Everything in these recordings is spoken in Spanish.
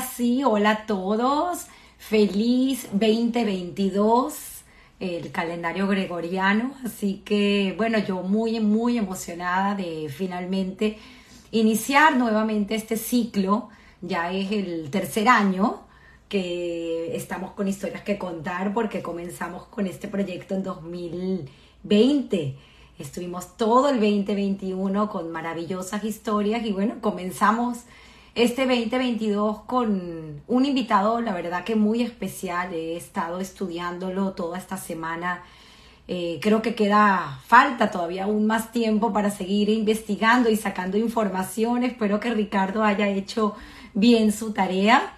Sí, hola a todos. Feliz 2022, el calendario gregoriano. Así que, bueno, yo muy, muy emocionada de finalmente iniciar nuevamente este ciclo. Ya es el tercer año que estamos con historias que contar porque comenzamos con este proyecto en 2020. Estuvimos todo el 2021 con maravillosas historias y bueno, comenzamos este 2022 con un invitado, la verdad que muy especial. He estado estudiándolo toda esta semana. Eh, creo que queda falta todavía aún más tiempo para seguir investigando y sacando información. Espero que Ricardo haya hecho bien su tarea.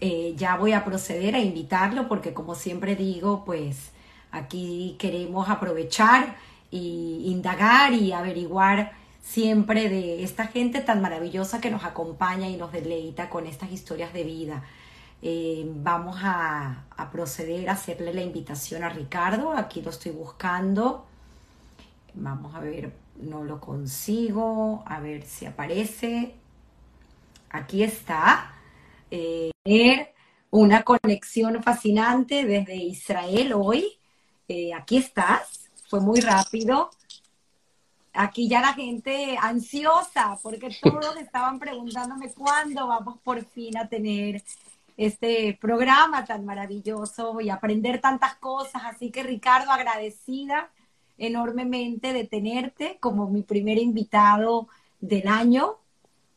Eh, ya voy a proceder a invitarlo porque como siempre digo, pues aquí queremos aprovechar y indagar y averiguar siempre de esta gente tan maravillosa que nos acompaña y nos deleita con estas historias de vida. Eh, vamos a, proceder a hacerle la invitación a Ricardo. Aquí lo estoy buscando. Vamos a ver, no lo consigo. A ver si aparece. Aquí está. Eh, una conexión fascinante desde Israel hoy. Eh, aquí estás. Fue muy rápido aquí ya la gente ansiosa, porque todos estaban preguntándome cuándo vamos por fin a tener este programa tan maravilloso y aprender tantas cosas. Así que Ricardo, agradecida enormemente de tenerte como mi primer invitado del año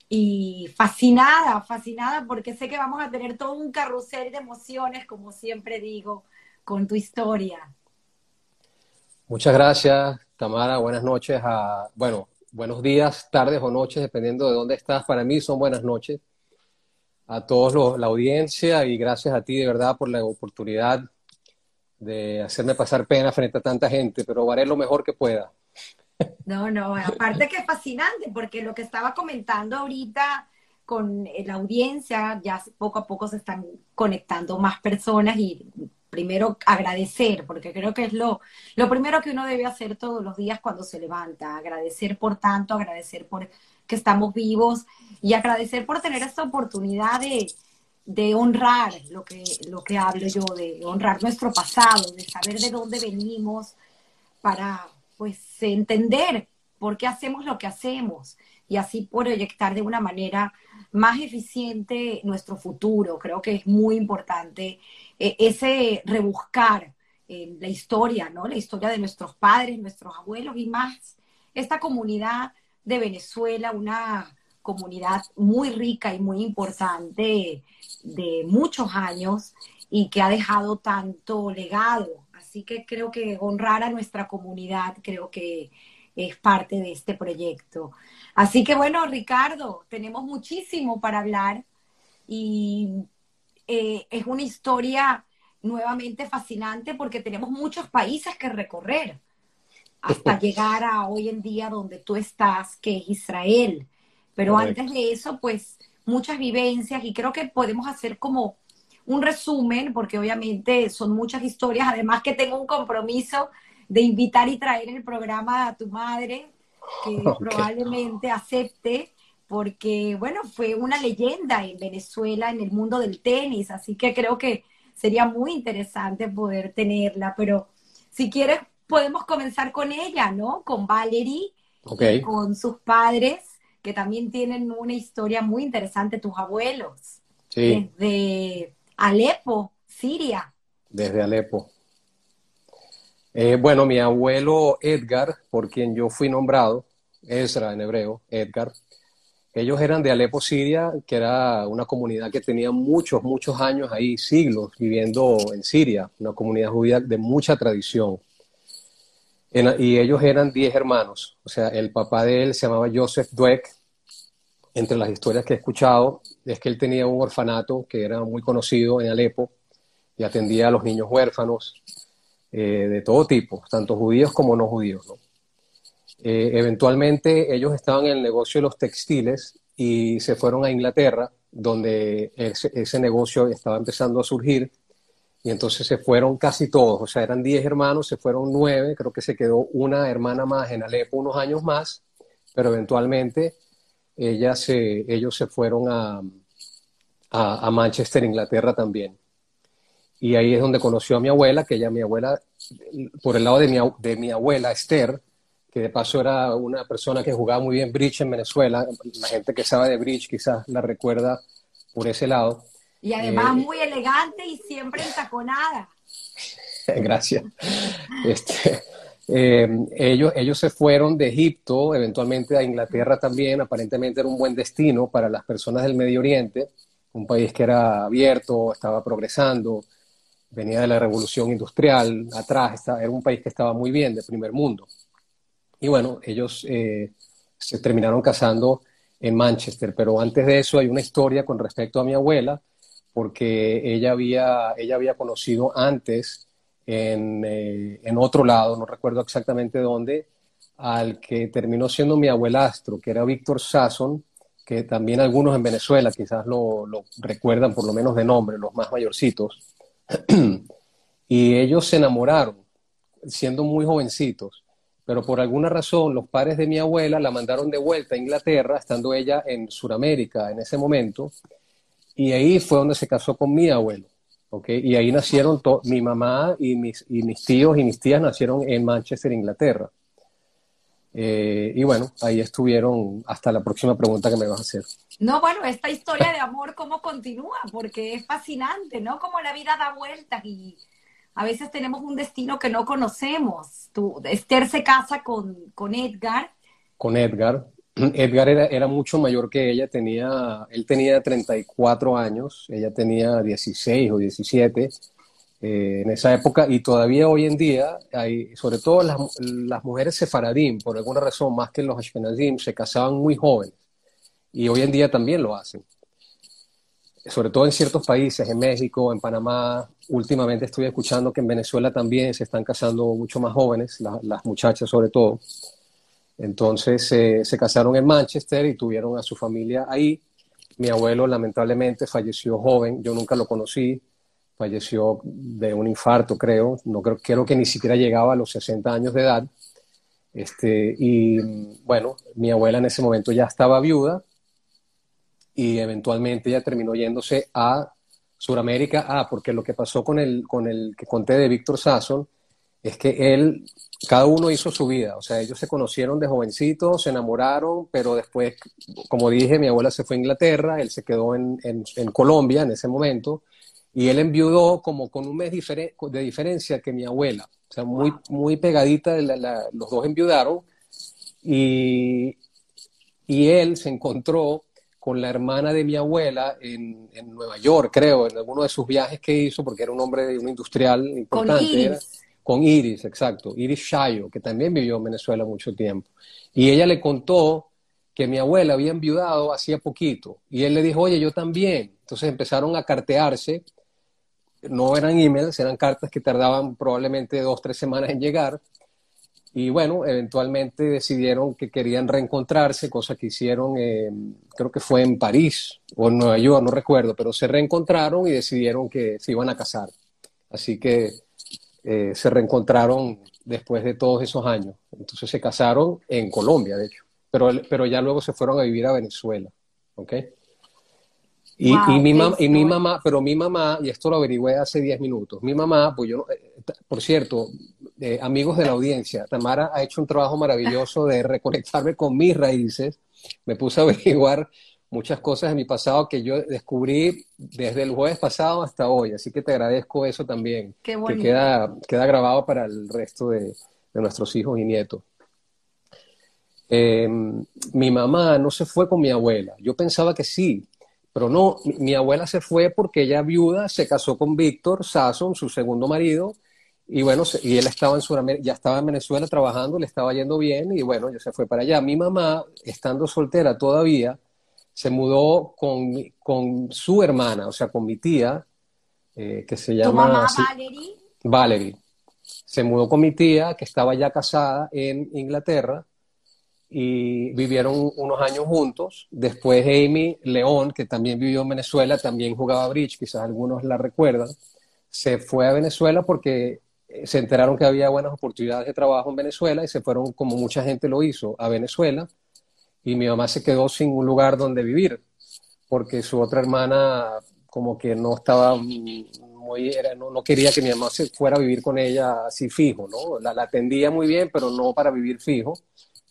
y fascinada, fascinada porque sé que vamos a tener todo un carrusel de emociones, como siempre digo, con tu historia. Muchas gracias, Tamara, buenas noches. A, bueno, buenos días, tardes o noches, dependiendo de dónde estás. Para mí son buenas noches. A todos la audiencia y gracias a ti de verdad por la oportunidad de hacerme pasar pena frente a tanta gente, pero haré lo mejor que pueda. No, no, aparte que es fascinante, porque lo que estaba comentando ahorita con la audiencia, ya poco a poco se están conectando más personas y primero agradecer, porque creo que es lo, lo primero que uno debe hacer todos los días cuando se levanta, agradecer por tanto, agradecer por que estamos vivos y agradecer por tener esta oportunidad de, de honrar lo que, lo que hablo yo, de honrar nuestro pasado, de saber de dónde venimos para pues entender por qué hacemos lo que hacemos y así proyectar de una manera más eficiente nuestro futuro. Creo que es muy importante eh, ese rebuscar la historia, ¿no? La historia de nuestros padres, nuestros abuelos y más esta comunidad de Venezuela, una comunidad muy rica y muy importante de muchos años y que ha dejado tanto legado. Así que creo que honrar a nuestra comunidad creo que es parte de este proyecto. Así que bueno, Ricardo, tenemos muchísimo para hablar y eh, es una historia nuevamente fascinante porque tenemos muchos países que recorrer hasta llegar a hoy en día donde tú estás, que es Israel. Pero antes de eso, pues muchas vivencias y creo que podemos hacer como un resumen, porque obviamente son muchas historias, además que tengo un compromiso de invitar y traer el programa a tu madre, que probablemente acepte porque, bueno, fue una leyenda en Venezuela, en el mundo del tenis, así que creo que sería muy interesante poder tenerla, pero si quieres podemos comenzar con ella, ¿no? Con Valerie, con sus padres, que también tienen una historia muy interesante, tus abuelos, sí. desde Alepo, Siria. Desde Alepo. Eh, bueno, mi abuelo Edgar, por quien yo fui nombrado, Ezra en hebreo, Edgar, ellos eran de Alepo, Siria, que era una comunidad que tenía muchos, muchos años ahí, siglos, viviendo en Siria, una comunidad judía de mucha tradición. y ellos eran diez hermanos, o sea, el papá de él se llamaba Joseph Dweck. Entre las historias que he escuchado es que él tenía un orfanato que era muy conocido en Alepo y atendía a los niños huérfanos eh, de todo tipo, tanto judíos como no judíos. Eh, eventualmente ellos estaban en el negocio de los textiles y se fueron a Inglaterra, donde ese, negocio estaba empezando a surgir. Y entonces se fueron casi todos, o sea, eran 10 hermanos, se fueron 9, creo que se quedó una hermana más en Alepo unos años más, pero eventualmente ella ellos se fueron a, a, Manchester, Inglaterra también. Y ahí es donde conoció a mi abuela, que ella, mi abuela, por el lado de mi, de mi abuela Esther, que de paso era una persona que jugaba muy bien bridge en Venezuela. La gente que sabe de bridge quizás la recuerda por ese lado. Y además eh, muy elegante y siempre entaconada. Gracias. Este, eh, ellos, ellos se fueron de Egipto, eventualmente a Inglaterra también, aparentemente era un buen destino para las personas del Medio Oriente, un país que era abierto, estaba progresando, venía de la revolución industrial, atrás, era un país que estaba muy bien, de primer mundo. Y bueno, ellos eh, se terminaron casando en Manchester, pero antes de eso hay una historia con respecto a mi abuela, porque ella había, ella había conocido antes en, eh, en otro lado, no recuerdo exactamente dónde, al que terminó siendo mi abuelastro, que era Víctor Sasson, que también algunos en Venezuela quizás lo, lo, recuerdan por lo menos de nombre, los más mayorcitos. y ellos se enamoraron siendo muy jovencitos pero por alguna razón los padres de mi abuela la mandaron de vuelta a Inglaterra, estando ella en Sudamérica en ese momento, y ahí fue donde se casó con mi abuelo. ¿okay? Y ahí nacieron mi mamá y mis, y mis tíos y mis tías nacieron en Manchester, Inglaterra. Eh, y bueno, ahí estuvieron hasta la próxima pregunta que me vas a hacer. No, bueno, esta historia de amor, ¿cómo continúa? Porque es fascinante, ¿no? Como la vida da vueltas y a veces tenemos un destino que no conocemos. Tú, Esther se casa con, con Edgar. Con Edgar. Edgar era, era, mucho mayor que ella, tenía, él tenía 34 años, ella tenía 16 o 17 eh, en esa época y todavía hoy en día, hay, sobre todo las, las mujeres sefaradín, por alguna razón, más que los ashkenazim, se casaban muy jóvenes y hoy en día también lo hacen sobre todo en ciertos países, en México, en Panamá, últimamente estoy escuchando que en Venezuela también se están casando mucho más jóvenes, las muchachas sobre todo. Entonces eh, se casaron en Manchester y tuvieron a su familia ahí. Mi abuelo lamentablemente falleció joven, yo nunca lo conocí, falleció de un infarto creo, no creo, creo que ni siquiera llegaba a los 60 años de edad. Este, y bueno, mi abuela en ese momento ya estaba viuda y eventualmente ella terminó yéndose a Sudamérica. Ah, porque lo que pasó con el, con el que conté de Víctor Sasson es que él, cada uno hizo su vida, o sea, ellos se conocieron de jovencitos, se enamoraron, pero después, como dije, mi abuela se fue a Inglaterra, él se quedó en, en, Colombia en ese momento, y él enviudó como con un mes de diferencia que mi abuela, o sea, muy, muy pegadita, los dos enviudaron, y, y él se encontró con la hermana de mi abuela en, en, Nueva York, creo, en alguno de sus viajes que hizo, porque era un hombre de un industrial importante. Con Iris. con Iris, exacto. Iris Shayo, que también vivió en Venezuela mucho tiempo. Y ella le contó que mi abuela había enviudado hacía poquito. Y él le dijo, oye, yo también. Entonces empezaron a cartearse. No eran emails, eran cartas que tardaban probablemente dos, tres semanas en llegar. Y bueno, eventualmente decidieron que querían reencontrarse, cosa que hicieron, creo que fue en París o en Nueva York, no recuerdo, pero se reencontraron y decidieron que se iban a casar. Así que eh, se reencontraron después de todos esos años. Entonces se casaron en Colombia, de hecho, pero, pero ya luego se fueron a vivir a Venezuela. ¿ok? Y, y, mi mamá, y mi mamá, pero mi mamá, y esto lo averigüé hace 10 minutos, mi mamá, pues yo, eh, por cierto, amigos de la audiencia, Tamara ha hecho un trabajo maravilloso de reconectarme con mis raíces. Me puse a averiguar muchas cosas de mi pasado que yo descubrí desde el jueves pasado hasta hoy. Así que te agradezco eso también. Qué Que queda, queda grabado para el resto de, nuestros hijos y nietos. Em, mi mamá no se fue con mi abuela. Yo pensaba que sí, pero no. Mi, abuela se fue porque ella viuda se casó con Víctor Sasson, su segundo marido, y bueno, y él estaba en Sudamérica, ya estaba en Venezuela trabajando, le estaba yendo bien y bueno, ya se fue para allá. Mi mamá, estando soltera todavía, se mudó con, con su hermana, o sea, con mi tía, eh, que se llama... ¿Tu mamá Valerie? Valerie. Se mudó con mi tía, que estaba ya casada en Inglaterra, y vivieron unos años juntos. Después Amy León, que también vivió en Venezuela, también jugaba bridge, quizás algunos la recuerdan, se fue a Venezuela porque se enteraron que había buenas oportunidades de trabajo en Venezuela y se fueron, como mucha gente lo hizo, a Venezuela y mi mamá se quedó sin un lugar donde vivir, porque su otra hermana como que no estaba muy, era, no, no, quería que mi mamá se fuera a vivir con ella así fijo, ¿no? La, atendía muy bien, pero no para vivir fijo.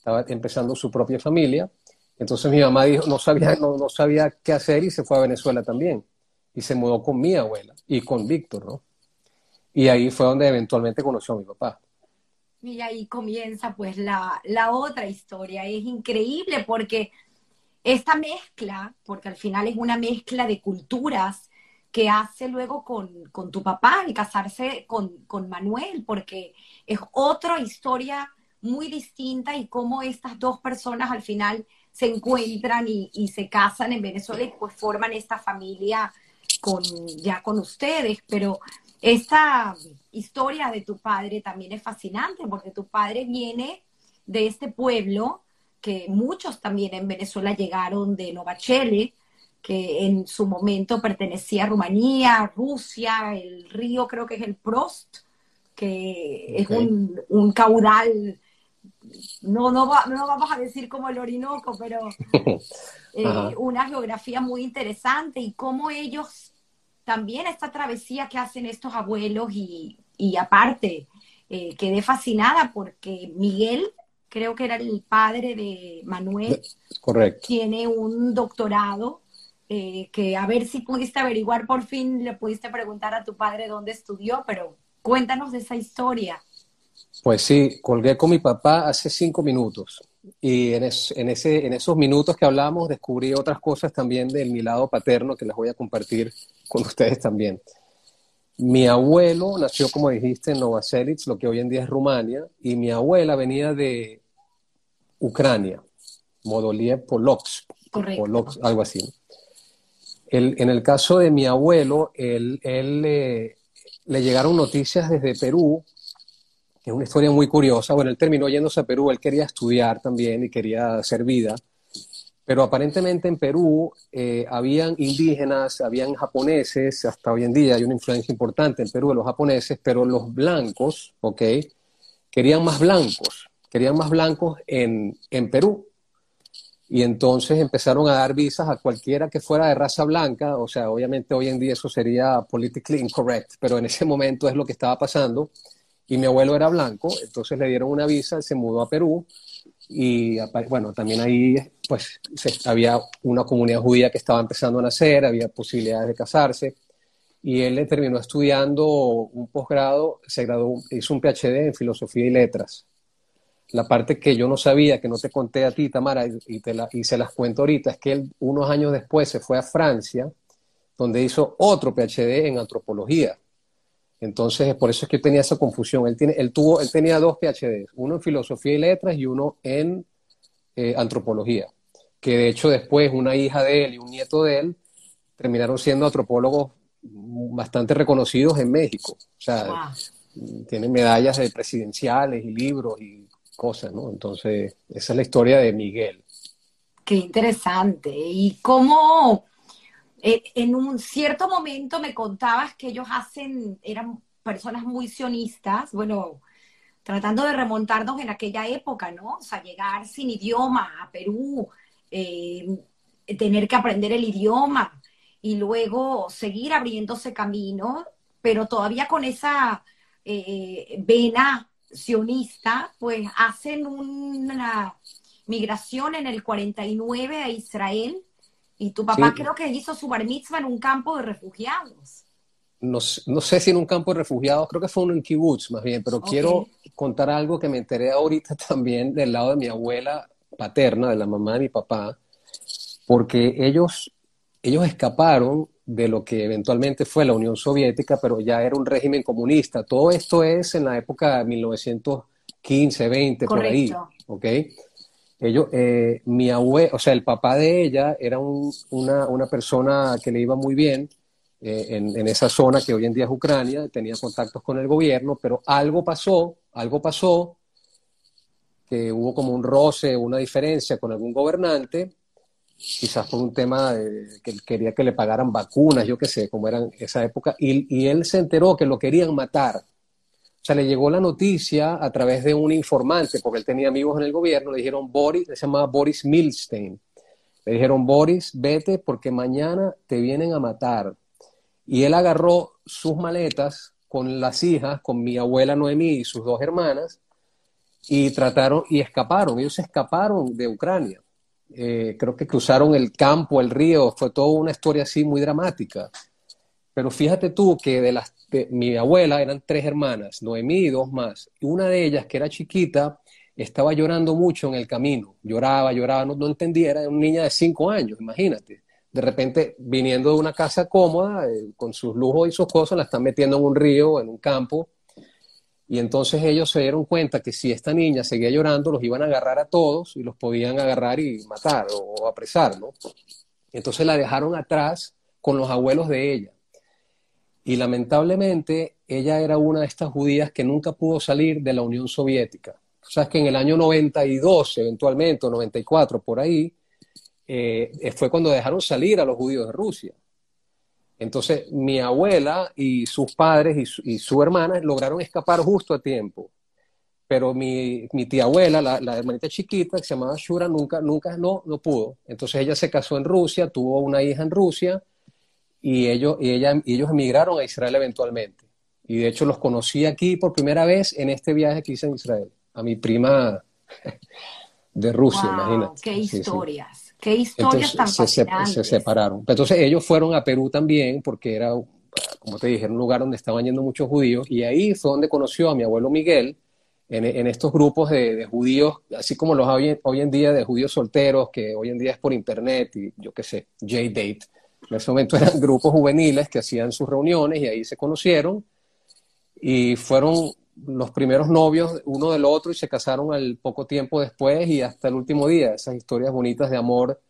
Estaba empezando su propia familia. Entonces mi mamá dijo, no sabía, no, no sabía qué hacer y se fue a Venezuela también. Y se mudó con mi abuela y con Víctor, ¿no? Y ahí fue donde eventualmente conoció a mi papá. Y ahí comienza pues la, la otra historia. Es increíble porque esta mezcla, porque al final es una mezcla de culturas que hace luego con, con tu papá al casarse con, con, Manuel, porque es otra historia muy distinta y cómo estas dos personas al final se encuentran y, y se casan en Venezuela y pues forman esta familia con, ya con ustedes, pero esta historia de tu padre también es fascinante porque tu padre viene de este pueblo que muchos también en Venezuela llegaron de Novachele, que en su momento pertenecía a Rumanía, Rusia, el río creo que es el Prost, que es un, un, caudal, no, no, no, vamos a decir como el Orinoco, pero eh, una geografía muy interesante y cómo ellos también esta travesía que hacen estos abuelos y, y aparte, eh, quedé fascinada porque Miguel, creo que era el padre de Manuel, Correcto. tiene un doctorado eh, que a ver si pudiste averiguar por fin, le pudiste preguntar a tu padre dónde estudió, pero cuéntanos de esa historia. Pues sí, colgué con mi papá hace cinco minutos y en, en, ese, en esos minutos que hablamos descubrí otras cosas también de mi lado paterno que les voy a compartir con ustedes también. Mi abuelo nació, como dijiste, en Novoselic, lo que hoy en día es Rumania, y mi abuela venía de Ucrania, Modolie Polox, Polox algo así. El, en el caso de mi abuelo, él, él eh, le llegaron noticias desde Perú es una historia muy curiosa. Bueno, él terminó yéndose a Perú, él quería estudiar también y quería hacer vida, pero aparentemente en Perú eh, habían indígenas, habían japoneses, hasta hoy en día hay una influencia importante en Perú de los japoneses, pero los blancos, ¿ok? Querían más blancos, querían más blancos en, en Perú. Y entonces empezaron a dar visas a cualquiera que fuera de raza blanca, o sea, obviamente hoy en día eso sería politically incorrect, pero en ese momento es lo que estaba pasando y mi abuelo era blanco, entonces le dieron una visa, se mudó a Perú y bueno, también ahí pues había una comunidad judía que estaba empezando a nacer, había posibilidades de casarse y él terminó estudiando un posgrado, se graduó, hizo un PhD en filosofía y letras. La parte que yo no sabía, que no te conté a ti, Tamara, y, te la, y se las cuento ahorita, es que él unos años después se fue a Francia, donde hizo otro PhD en antropología entonces, por eso es que tenía esa confusión. Él, tiene, él, tuvo, él tenía dos PhDs, uno en filosofía y letras y uno en eh, antropología, que de hecho después una hija de él y un nieto de él terminaron siendo antropólogos bastante reconocidos en México. O sea, tienen medallas presidenciales y libros y cosas, ¿no? Entonces, esa es la historia de Miguel. Qué interesante. ¿Y cómo en un cierto momento me contabas que ellos hacen, eran personas muy sionistas, bueno, tratando de remontarnos en aquella época, ¿no? O sea, llegar sin idioma a Perú, eh, tener que aprender el idioma y luego seguir abriéndose camino, pero todavía con esa eh, vena sionista, pues hacen una migración en el 49 a Israel y tu papá creo que hizo su bar mitzvah en un campo de refugiados. No, no, sé si en un campo de refugiados, creo que fue uno en kibbutz más bien, pero quiero contar algo que me enteré ahorita también del lado de mi abuela paterna, de la mamá de mi papá, porque ellos, ellos escaparon de lo que eventualmente fue la Unión Soviética, pero ya era un régimen comunista. Todo esto es en la época de 1915, 20, por ahí, ¿ok? Ellos, eh, mi abuelo, o sea, el papá de ella era una, persona que le iba muy bien eh, en, esa zona que hoy en día es Ucrania, tenía contactos con el gobierno, pero algo pasó, algo pasó, que hubo como un roce, una diferencia con algún gobernante, quizás por un tema de que quería que le pagaran vacunas, yo qué sé, como eran esa época, y él se enteró que lo querían matar o sea, le llegó la noticia a través de un informante, porque él tenía amigos en el gobierno, le dijeron Boris, se llamaba Boris Milstein. Le dijeron, Boris, vete porque mañana te vienen a matar. Y él agarró sus maletas con las hijas, con mi abuela Noemí y sus dos hermanas, y trataron y escaparon. Ellos escaparon de Ucrania. Eh, creo que cruzaron el campo, el río, fue toda una historia así muy dramática. Pero fíjate tú que de las mi abuela eran tres hermanas, Noemí y dos más. Una de ellas, que era chiquita, estaba llorando mucho en el camino. Lloraba, lloraba, no, no entendía, era una niña de cinco años, imagínate. De repente, viniendo de una casa cómoda, eh, con sus lujos y sus cosas, la están metiendo en un río, en un campo, y entonces ellos se dieron cuenta que si esta niña seguía llorando, los iban a agarrar a todos y los podían agarrar y matar o apresar, ¿no? Entonces la dejaron atrás con los abuelos de ella. Y lamentablemente ella era una de estas judías que nunca pudo salir de la Unión Soviética. O sea, que en el año 92, eventualmente, o 94, por ahí, eh, fue cuando dejaron salir a los judíos de Rusia. Entonces, mi abuela y sus padres y su, hermana lograron escapar justo a tiempo. Pero mi, tía abuela, la, hermanita chiquita, que se llamaba Shura, nunca, nunca no, no pudo. Entonces ella se casó en Rusia, tuvo una hija en Rusia y ellos, y ella, y ellos emigraron a Israel eventualmente. Y de hecho los conocí aquí por primera vez en este viaje que hice en Israel, a mi prima de Rusia, imagínate. Qué historias. Qué historias tan se, se, separaron. Entonces ellos fueron a Perú también, porque era, como te dije, un lugar donde estaban yendo muchos judíos, y ahí fue donde conoció a mi abuelo Miguel, en, en estos grupos de, de, judíos, así como los hay hoy en día de judíos solteros, que hoy en día es por internet y yo qué sé, J-Date. En ese momento eran grupos juveniles que hacían sus reuniones y ahí se conocieron y fueron los primeros novios uno del otro y se casaron al poco tiempo después y hasta el último día, esas historias bonitas de amor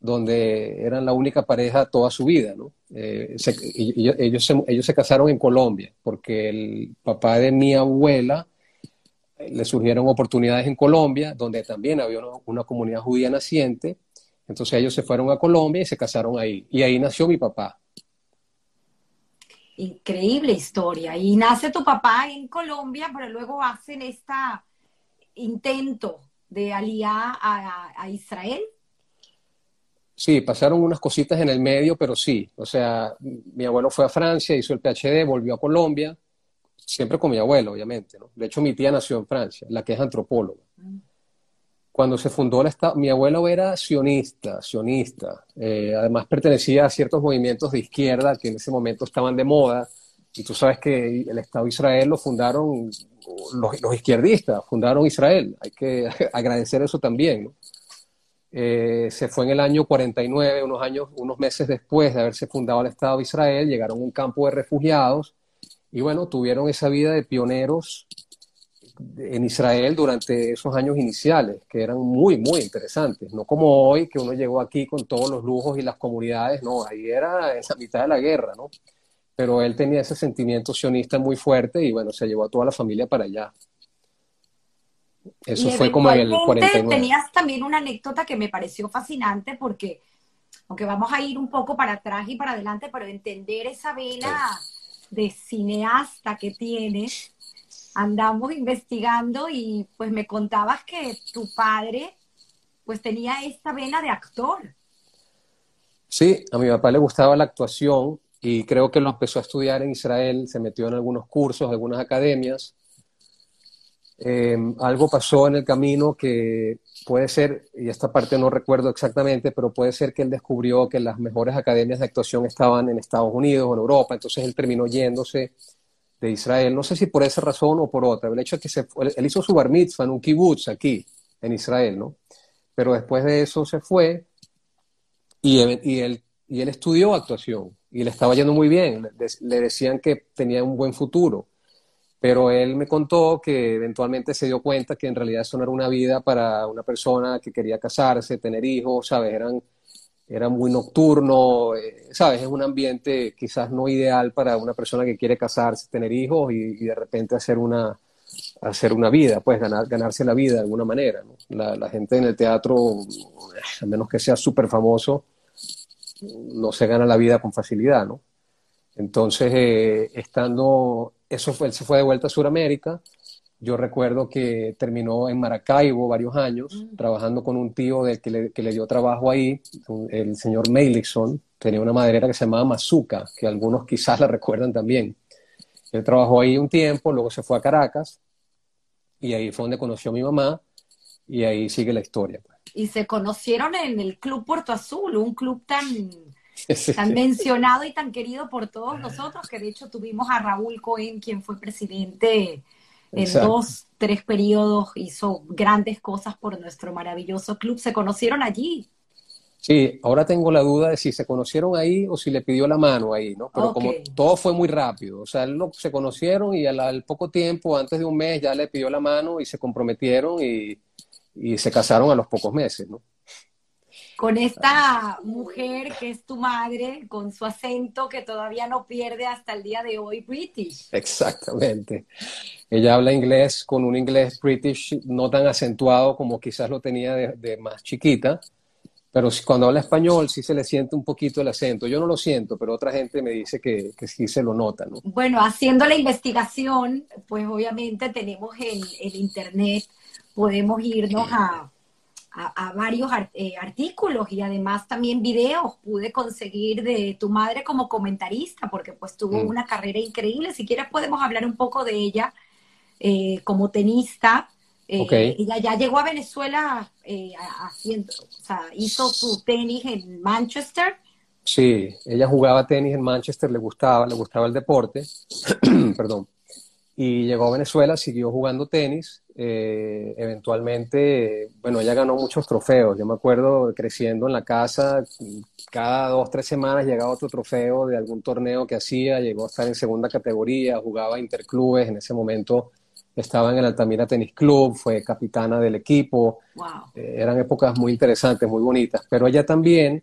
donde eran la única pareja toda su vida, ¿no? Eh, ellos, se, ellos se casaron en Colombia porque el papá de mi abuela eh, le surgieron oportunidades en Colombia, donde también había una, comunidad judía naciente, entonces ellos se fueron a Colombia y se casaron ahí, y ahí nació mi papá. Increíble historia. Y nace tu papá en Colombia, pero luego hacen este intento de aliar a, Israel. Sí, pasaron unas cositas en el medio, pero sí. O sea, mi abuelo fue a Francia, hizo el PhD, volvió a Colombia, siempre con mi abuelo, obviamente. ¿no? De hecho, mi tía nació en Francia, la que es antropóloga. Mm cuando se fundó el Estado, mi abuelo era sionista, sionista. Eh, además pertenecía a ciertos movimientos de izquierda que en ese momento estaban de moda. Y tú sabes que el Estado de Israel lo fundaron los, izquierdistas, fundaron Israel. Hay que agradecer eso también. Eh, se fue en el año 49, unos años, unos meses después de haberse fundado el Estado de Israel, llegaron a un campo de refugiados y bueno, tuvieron esa vida de pioneros en Israel durante esos años iniciales, que eran muy, muy interesantes. No como hoy, que uno llegó aquí con todos los lujos y las comunidades, no, ahí era en la mitad de la guerra, ¿no? Pero él tenía ese sentimiento sionista muy fuerte y bueno, se llevó a toda la familia para allá. Eso fue como en el 49. Tenías también una anécdota que me pareció fascinante porque, aunque vamos a ir un poco para atrás y para adelante, pero entender esa vena de cineasta que tienes, andamos investigando y pues me contabas que tu padre pues tenía esta vena de actor. Sí, a mi papá le gustaba la actuación y creo que lo empezó a estudiar en Israel, se metió en algunos cursos, algunas academias. Em, algo pasó en el camino que puede ser, y esta parte no recuerdo exactamente, pero puede ser que él descubrió que las mejores academias de actuación estaban en Estados Unidos o en Europa, entonces él terminó yéndose de Israel. No sé si por esa razón o por otra. El hecho es que él hizo su bar mitzvah en un kibbutz aquí, en Israel, ¿no? Pero después de eso se fue y, él, y él estudió actuación y le estaba yendo muy bien. Le, decían que tenía un buen futuro. Pero él me contó que eventualmente se dio cuenta que en realidad eso no era una vida para una persona que quería casarse, tener hijos, ¿sabes? Eran era muy nocturno, eh, ¿sabes? Es un ambiente quizás no ideal para una persona que quiere casarse, tener hijos y, de repente hacer una, hacer una vida, pues ganar, ganarse la vida de alguna manera. La, gente en el teatro, a menos que sea súper famoso, no se gana la vida con facilidad, ¿no? Entonces, eh, estando, eso fue, él se fue de vuelta a Sudamérica Yo recuerdo que terminó en Maracaibo varios años, mm. trabajando con un tío del que, le, que le dio trabajo ahí, el señor Meilixon. Tenía una maderera que se llamaba Mazuca, que algunos quizás la recuerdan también. Él trabajó ahí un tiempo, luego se fue a Caracas y ahí fue donde conoció a mi mamá y ahí sigue la historia. Pues. Y se conocieron en el Club Puerto Azul, un club tan, tan mencionado y tan querido por todos nosotros, que de hecho tuvimos a Raúl Cohen, quien fue presidente en dos, tres periodos, hizo grandes cosas por nuestro maravilloso club. Se conocieron allí. Sí, ahora tengo la duda de si se conocieron ahí o si le pidió la mano ahí, ¿no? Pero como todo fue muy rápido, o sea, se conocieron y al, poco tiempo, antes de un mes, ya le pidió la mano y se comprometieron y, y se casaron a los pocos meses, ¿no? Con esta mujer que es tu madre, con su acento que todavía no pierde hasta el día de hoy, British. Exactamente. Ella habla inglés con un inglés British no tan acentuado como quizás lo tenía de más chiquita, pero cuando habla español sí se le siente un poquito el acento. Yo no lo siento, pero otra gente me dice que, que sí se lo nota, ¿no? Bueno, haciendo la investigación, pues obviamente tenemos el, el Internet, podemos irnos a, a, varios eh, artículos y además también videos pude conseguir de tu madre como comentarista, porque pues tuvo mm. una carrera increíble. Si quieres podemos hablar un poco de ella eh, como tenista eh, ella ya llegó a Venezuela eh, haciendo, o sea, hizo su tenis en Manchester. Sí, ella jugaba tenis en Manchester, le gustaba, le gustaba el deporte, perdón. Y llegó a Venezuela, siguió jugando tenis. Eh, eventualmente, bueno, ella ganó muchos trofeos. Yo me acuerdo creciendo en la casa, cada dos, tres semanas llegaba otro trofeo de algún torneo que hacía, llegó a estar en segunda categoría, jugaba interclubes, en ese momento estaba en el Altamira Tennis Club, fue capitana del equipo. Eh, eran épocas muy interesantes, muy bonitas. Pero ella también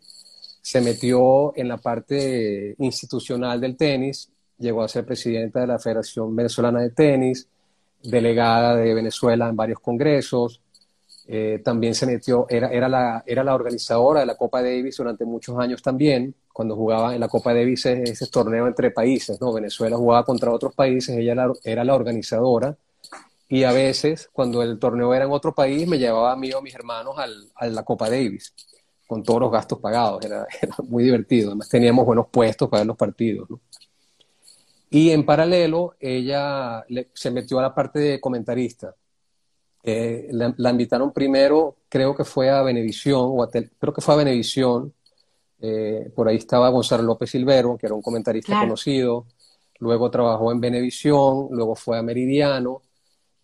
se metió en la parte institucional del tenis, llegó a ser presidenta de la Federación Venezolana de Tenis, delegada de Venezuela en varios congresos. Eh, también se metió, era, era, la, era organizadora de la Copa Davis durante muchos años también, cuando jugaba en la Copa Davis ese, torneo entre países, ¿no? Venezuela jugaba contra otros países, ella era la organizadora y a veces, cuando el torneo era en otro país, me llevaba a mí o a mis hermanos al, a la Copa Davis, con todos los gastos pagados. Era, muy divertido. Además, teníamos buenos puestos para ver los partidos. Y en paralelo, ella se metió a la parte de comentarista. Eh, la, invitaron primero, creo que fue a Venevisión, o creo que fue a Venevisión. Eh, por ahí estaba Gonzalo López Silvero, que era un comentarista conocido. Luego trabajó en Venevisión, luego fue a Meridiano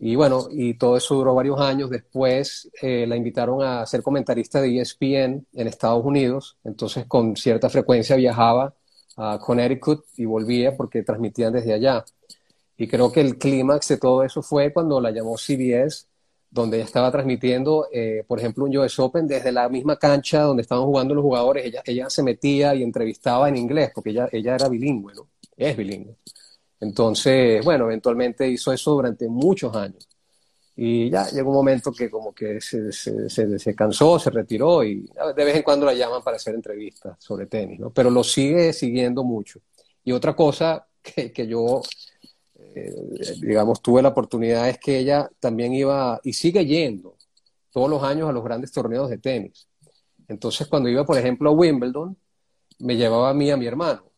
y bueno, y todo eso duró varios años. Después eh, la invitaron a ser comentarista de ESPN en Estados Unidos. Entonces, con cierta frecuencia viajaba a Connecticut y volvía porque transmitían desde allá. Y creo que el clímax de todo eso fue cuando la llamó CBS, donde ella estaba transmitiendo, eh, por ejemplo, un US Open desde la misma cancha donde estaban jugando los jugadores. Ella, ella se metía y entrevistaba en inglés, porque ella, ella era bilingüe, ¿no? Es bilingüe. Entonces, bueno, eventualmente hizo eso durante muchos años. Y ya llegó un momento que como que se, se, cansó, se retiró y de vez en cuando la llaman para hacer entrevistas sobre tenis, ¿no? Pero lo sigue siguiendo mucho. Y otra cosa que, que yo, eh, digamos, tuve la oportunidad es que ella también iba y sigue yendo todos los años a los grandes torneos de tenis. Entonces, cuando iba, por ejemplo, a Wimbledon, me llevaba a mí a mi hermano.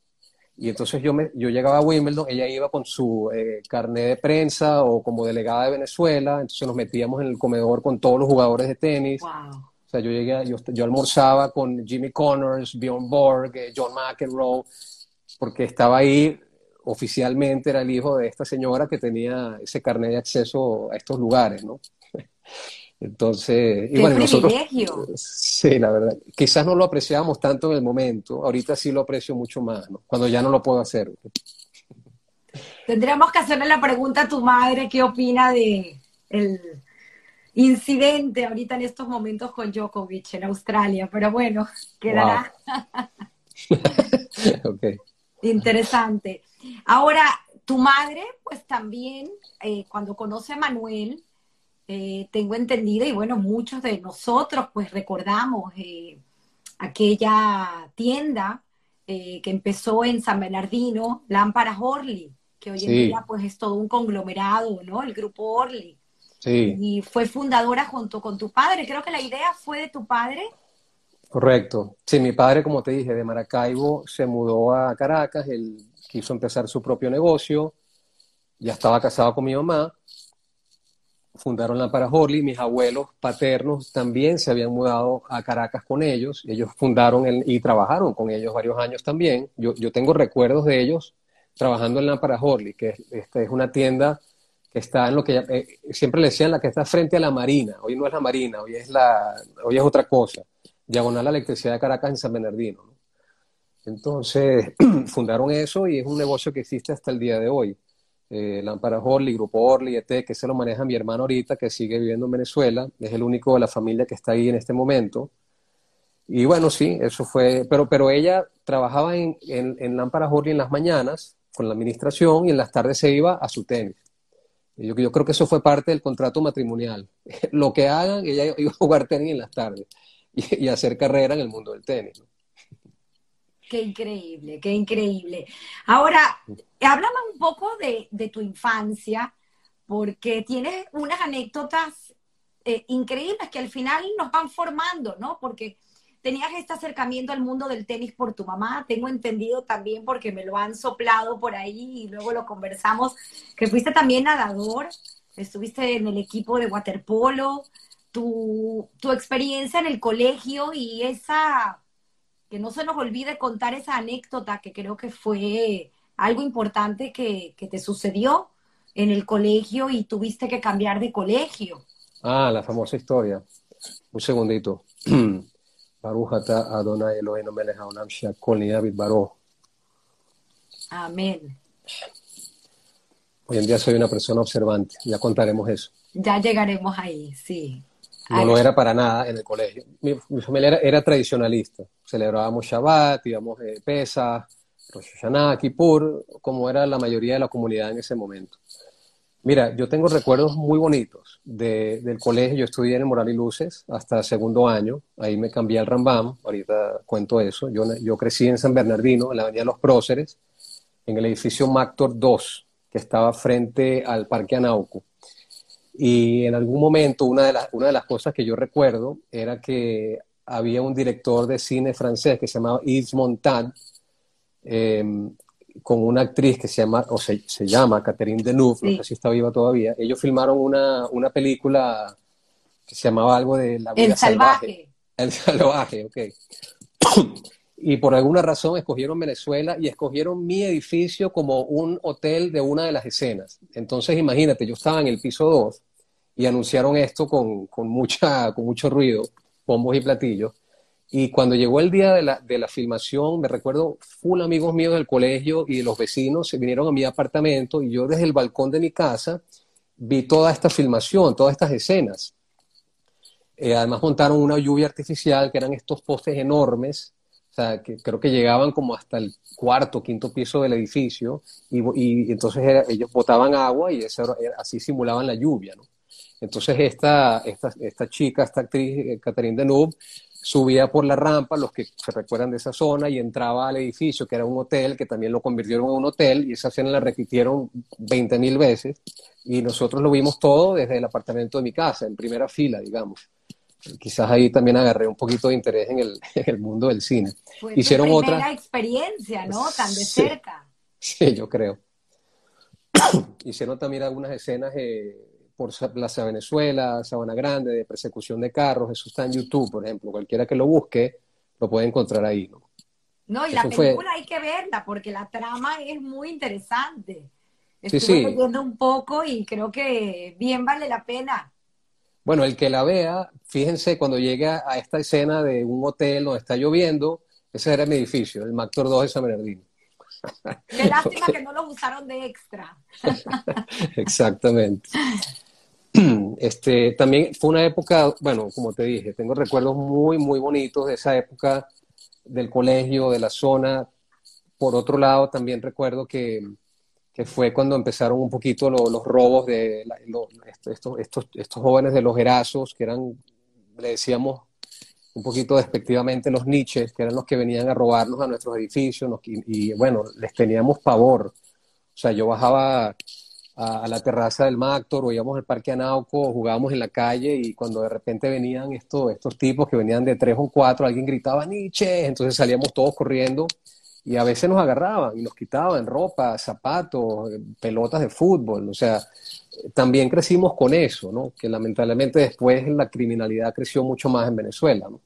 Y entonces yo, me, yo llegaba a Wimbledon, ella iba con su eh, carnet de prensa o como delegada de Venezuela, entonces nos metíamos en el comedor con todos los jugadores de tenis. O sea, yo llegué, yo, yo, almorzaba con Jimmy Connors, Bjorn Borg, eh, John McEnroe, porque estaba ahí oficialmente, era el hijo de esta señora que tenía ese carnet de acceso a estos lugares, ¿no? Entonces, y bueno, nosotros, sí, la verdad, quizás no lo apreciábamos tanto en el momento, ahorita sí lo aprecio mucho más, ¿no? cuando ya no lo puedo hacer. Tendríamos que hacerle la pregunta a tu madre, ¿qué opina de el incidente ahorita en estos momentos con Djokovic en Australia? Pero bueno, quedará. Interesante. Ahora, tu madre, pues también, eh, cuando conoce a Manuel, eh, tengo entendido, y bueno, muchos de nosotros pues recordamos eh, aquella tienda eh, que empezó en San Bernardino, Lámpara Horley, que hoy en día pues es todo un conglomerado, ¿no? El grupo Orly. Sí. Y fue fundadora junto con tu padre. Creo que la idea fue de tu padre. Correcto. Sí, mi padre, como te dije, de Maracaibo se mudó a Caracas, él quiso empezar su propio negocio, ya estaba casado con mi mamá, fundaron la Para Horley, mis abuelos paternos también se habían mudado a Caracas con ellos, ellos fundaron y trabajaron con ellos varios años también. Yo, yo tengo recuerdos de ellos trabajando en la Para Horley, que esta es una tienda que está en lo que eh, siempre le decían la que está frente a la Marina. Hoy no es la Marina, hoy es, la, hoy es otra cosa. Diagonal electricidad de Caracas en San Bernardino. Entonces fundaron eso y es un negocio que existe hasta el día de hoy. Eh, Lámpara Orly, Grupo Orly, ET, que se lo maneja mi hermano ahorita, que sigue viviendo en Venezuela. Es el único de la familia que está ahí en este momento. Y bueno, sí, eso fue, pero, pero ella trabajaba en, en, Lámpara Orly en las mañanas con la administración y en las tardes se iba a su tenis. Yo, yo creo que eso fue parte del contrato matrimonial. Lo que hagan, ella iba a jugar tenis en las tardes y, hacer carrera en el mundo del tenis. Qué increíble, qué increíble. Ahora, háblame un poco de, tu infancia, porque tienes unas anécdotas eh, increíbles que al final nos van formando, ¿no? Porque tenías este acercamiento al mundo del tenis por tu mamá, tengo entendido también porque me lo han soplado por ahí y luego lo conversamos, que fuiste también nadador, estuviste en el equipo de waterpolo, tu experiencia en el colegio y esa, que no se nos olvide contar esa anécdota que creo que fue algo importante que, que te sucedió en el colegio y tuviste que cambiar de colegio. Ah, la famosa historia. Un segundito. Adonai Eloheinu melech haolam David Amén. Hoy en día soy una persona observante, ya contaremos eso. Ya llegaremos ahí, sí. No lo era para nada en el colegio. Mi, familia era, tradicionalista. Celebrábamos Shabbat, íbamos eh, Pesach, Rosh Hashanah, Kippur, como era la mayoría de la comunidad en ese momento. Mira, yo tengo recuerdos muy bonitos del colegio. Yo estudié en Moral y Luces hasta segundo año. Ahí me cambié al Rambam. Ahorita cuento eso. Yo, yo crecí en San Bernardino, en la Avenida Los Próceres, en el edificio Mactor 2, que estaba frente al Parque Anauco. Y en algún momento, una de, las, una de las cosas que yo recuerdo era que había un director de cine francés que se llamaba Yves Montand, eh, con una actriz que se llama, o se, se llama Catherine Deneuve, no sé si está viva todavía. Ellos filmaron una, una película que se llamaba algo de la vida El salvaje. El salvaje, ok. y por alguna razón escogieron Venezuela y escogieron mi edificio como un hotel de una de las escenas. Entonces, imagínate, yo estaba en el piso 2 y anunciaron esto con, con, mucha, con mucho ruido, bombos y platillos. Y cuando llegó el día de la, de la, filmación, me recuerdo, full amigos míos del colegio y de los vecinos se vinieron a mi apartamento y yo desde el balcón de mi casa vi toda esta filmación, todas estas escenas. Eh, además montaron una lluvia artificial que eran estos postes enormes, o sea, que creo que llegaban como hasta el cuarto, quinto piso del edificio y, entonces ellos botaban agua y eso así simulaban la lluvia, ¿no? Entonces esta, esta, esta chica, esta actriz, eh, Catherine Deneuve, subía por la rampa, los que se recuerdan de esa zona, y entraba al edificio, que era un hotel, que también lo convirtieron en un hotel, y esa escena la repitieron 20 mil veces, y nosotros lo vimos todo desde el apartamento de mi casa, en primera fila, digamos. Quizás ahí también agarré un poquito de interés en el, en el mundo del cine. Hicieron tu otra experiencia, ¿no? Tan de cerca. Sí, yo creo. Hicieron también algunas escenas eh, por Plaza Venezuela, Sabana Grande, de persecución de carros, eso está en YouTube, por ejemplo, cualquiera que lo busque lo puede encontrar ahí, ¿no? No, y la película hay que verla porque la trama es muy interesante. Estuve leyendo un poco y creo que bien vale la pena. Bueno, el que la vea, fíjense cuando llega a esta escena de un hotel donde está lloviendo, ese era mi edificio, el Mactor 2 de San Bernardino. Qué lástima que no lo usaron de extra. Exactamente. Este, también fue una época, bueno, como te dije, tengo recuerdos muy, muy bonitos de esa época del colegio, de la zona. Por otro lado, también recuerdo que, que fue cuando empezaron un poquito los robos de estos, estos, estos jóvenes de los Erazos, que eran, le decíamos un poquito despectivamente los niches, que eran los que venían a robarnos a nuestros edificios, y, y, bueno, les teníamos pavor, O sea, yo bajaba a, la terraza del Mactor o íbamos al Parque Anauco, jugábamos en la calle y cuando de repente venían estos, estos tipos que venían de tres o cuatro, alguien gritaba Nietzsche, entonces salíamos todos corriendo y a veces nos agarraban y nos quitaban ropa, zapatos, pelotas de fútbol, o sea, también crecimos con eso, ¿no? Que lamentablemente después la criminalidad creció mucho más en Venezuela, ¿no?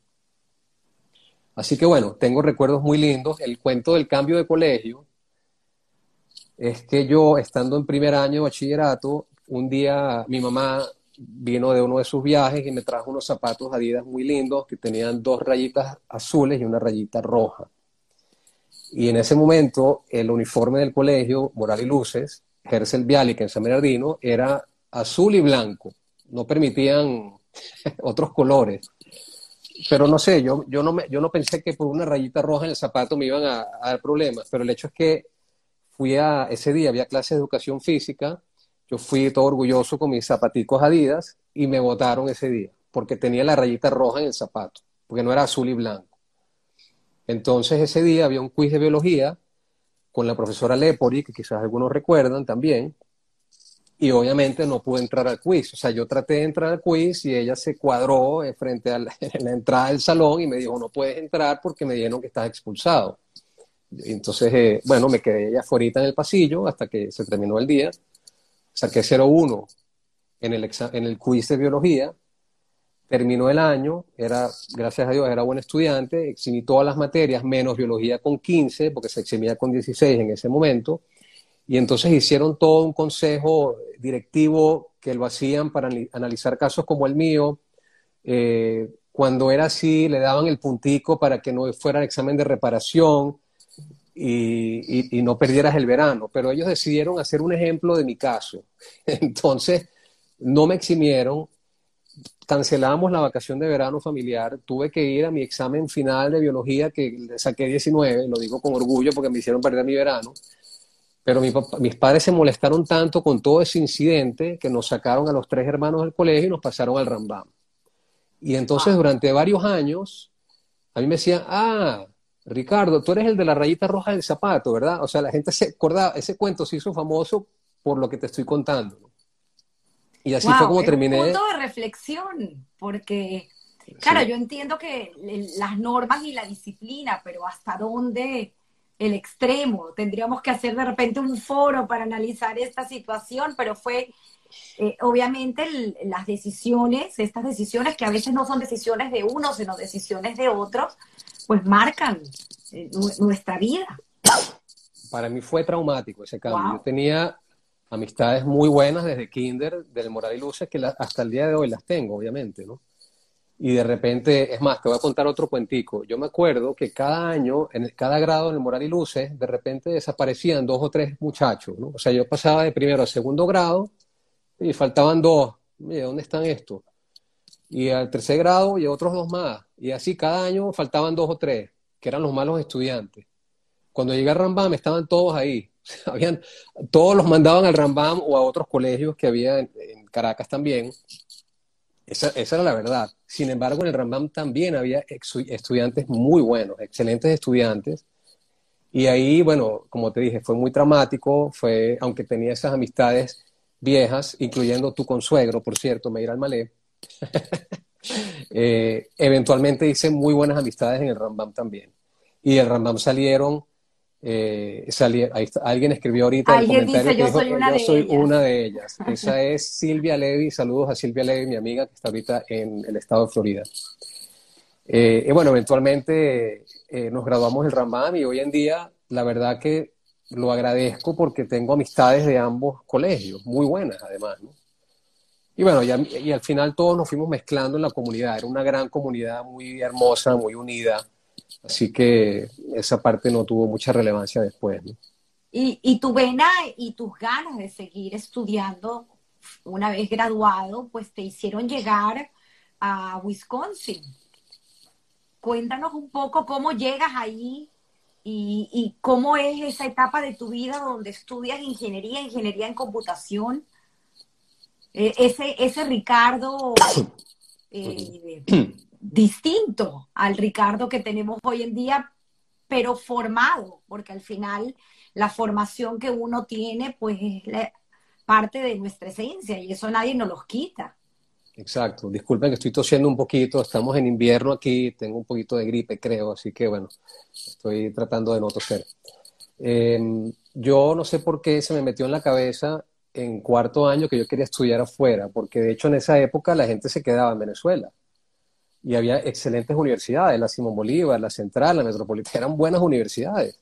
Así que bueno, tengo recuerdos muy lindos. El cuento del cambio de colegio es que yo, estando en primer año de bachillerato, un día mi mamá vino de uno de sus viajes y me trajo unos zapatos Adidas muy lindos que tenían dos rayitas azules y una rayita roja. Y en ese momento el uniforme del colegio, Moral y Luces, Hersel Bialik en San Bernardino, era azul y blanco. No permitían otros colores. Pero no sé, yo, yo, no me, yo no pensé que por una rayita roja en el zapato me iban a, a dar problemas, pero el hecho es que fui a, ese día había clase de educación física, yo fui todo orgulloso con mis zapaticos Adidas y me votaron ese día, porque tenía la rayita roja en el zapato, porque no era azul y blanco. Entonces ese día había un quiz de biología con la profesora Lepori, que quizás algunos recuerdan también, y obviamente no pude entrar al quiz. O sea, yo traté de entrar al quiz y ella se cuadró frente a la, entrada del salón y me dijo, no puedes entrar porque me dijeron que estás expulsado. Entonces, eh, bueno, me quedé ya afuera en el pasillo hasta que se terminó el día. Saqué 0-1 en el, en el quiz de biología terminó el año, era, gracias a Dios, era buen estudiante, eximí todas las materias, menos biología con 15, porque se eximía con 16 en ese momento, y entonces hicieron todo un consejo directivo que lo hacían para analizar casos como el mío. Eh, cuando era así, le daban el puntico para que no fuera examen de reparación y, y no perdieras el verano, pero ellos decidieron hacer un ejemplo de mi caso. Entonces, no me eximieron, cancelamos la vacación de verano familiar, tuve que ir a mi examen final de biología, que le saqué 19, lo digo con orgullo porque me hicieron perder mi verano, pero mis padres se molestaron tanto con todo ese incidente que nos sacaron a los tres hermanos del colegio y nos pasaron al Rambam. Y entonces durante varios años, a mí me decían, ah, Ricardo, tú eres el de la rayita roja del zapato, ¿verdad? O sea, la gente se acordaba, ese cuento se hizo famoso por lo que te estoy contando. Y así fue como terminé. Un punto de reflexión, porque, claro, yo entiendo que las normas y la disciplina, pero hasta dónde el extremo. Tendríamos que hacer de repente un foro para analizar esta situación, pero fue eh, obviamente las decisiones, estas decisiones que a veces no son decisiones de uno, sino decisiones de otros, pues marcan eh, nuestra vida. Para mí fue traumático ese cambio. Yo tenía amistades muy buenas desde kinder, del Moral y Luces, que hasta el día de hoy las tengo, obviamente, ¿no? Y de repente, es más, te voy a contar otro cuentico. Yo me acuerdo que cada año, en cada grado en el Moral y Luces, de repente desaparecían dos o tres muchachos, ¿no? O sea, yo pasaba de primero a segundo grado y faltaban dos. Mira, ¿dónde están estos? Y al tercer grado y otros dos más. Y así cada año faltaban dos o tres, que eran los malos estudiantes. Cuando llegué a Rambam estaban todos ahí. Habían, todos los mandaban al Rambam o a otros colegios que había en, Caracas también. Esa, era la verdad. Sin embargo, en el Rambam también había estudiantes muy buenos, excelentes estudiantes. Y ahí, bueno, como te dije, fue muy traumático, fue, aunque tenía esas amistades viejas, incluyendo tu consuegro, por cierto, Meir Almalé, eh, eventualmente hice muy buenas amistades en el Rambam también. Y del Rambam salieron eh, alguien escribió ahorita el comentario que yo soy, una, yo de soy una de ellas. Esa es Silvia Levy. Saludos a Silvia Levy, mi amiga que está ahorita en el estado de Florida. Eh, y bueno, eventualmente eh, nos graduamos del Rambam y hoy en día la verdad que lo agradezco porque tengo amistades de ambos colegios, muy buenas además. Y bueno, y al final todos nos fuimos mezclando en la comunidad. Era una gran comunidad muy hermosa, muy unida. Así que esa parte no tuvo mucha relevancia después. Y, tu vena y tus ganas de seguir estudiando una vez graduado, pues te hicieron llegar a Wisconsin. Cuéntanos un poco cómo llegas ahí y, cómo es esa etapa de tu vida donde estudias ingeniería, ingeniería en computación. E, ese, ese Ricardo eh, distinto al Ricardo que tenemos hoy en día, pero formado, porque al final la formación que uno tiene, pues es parte de nuestra esencia y eso nadie nos los quita. Exacto. Disculpen que estoy tosiendo un poquito. Estamos en invierno aquí. Tengo un poquito de gripe, creo. Así que, bueno, estoy tratando de no toser. Em, yo no sé por qué se me metió en la cabeza en cuarto año que yo quería estudiar afuera, porque de hecho en esa época la gente se quedaba en Venezuela y había excelentes universidades, la Simón Bolívar, la Central, la Metropolitana, eran buenas universidades.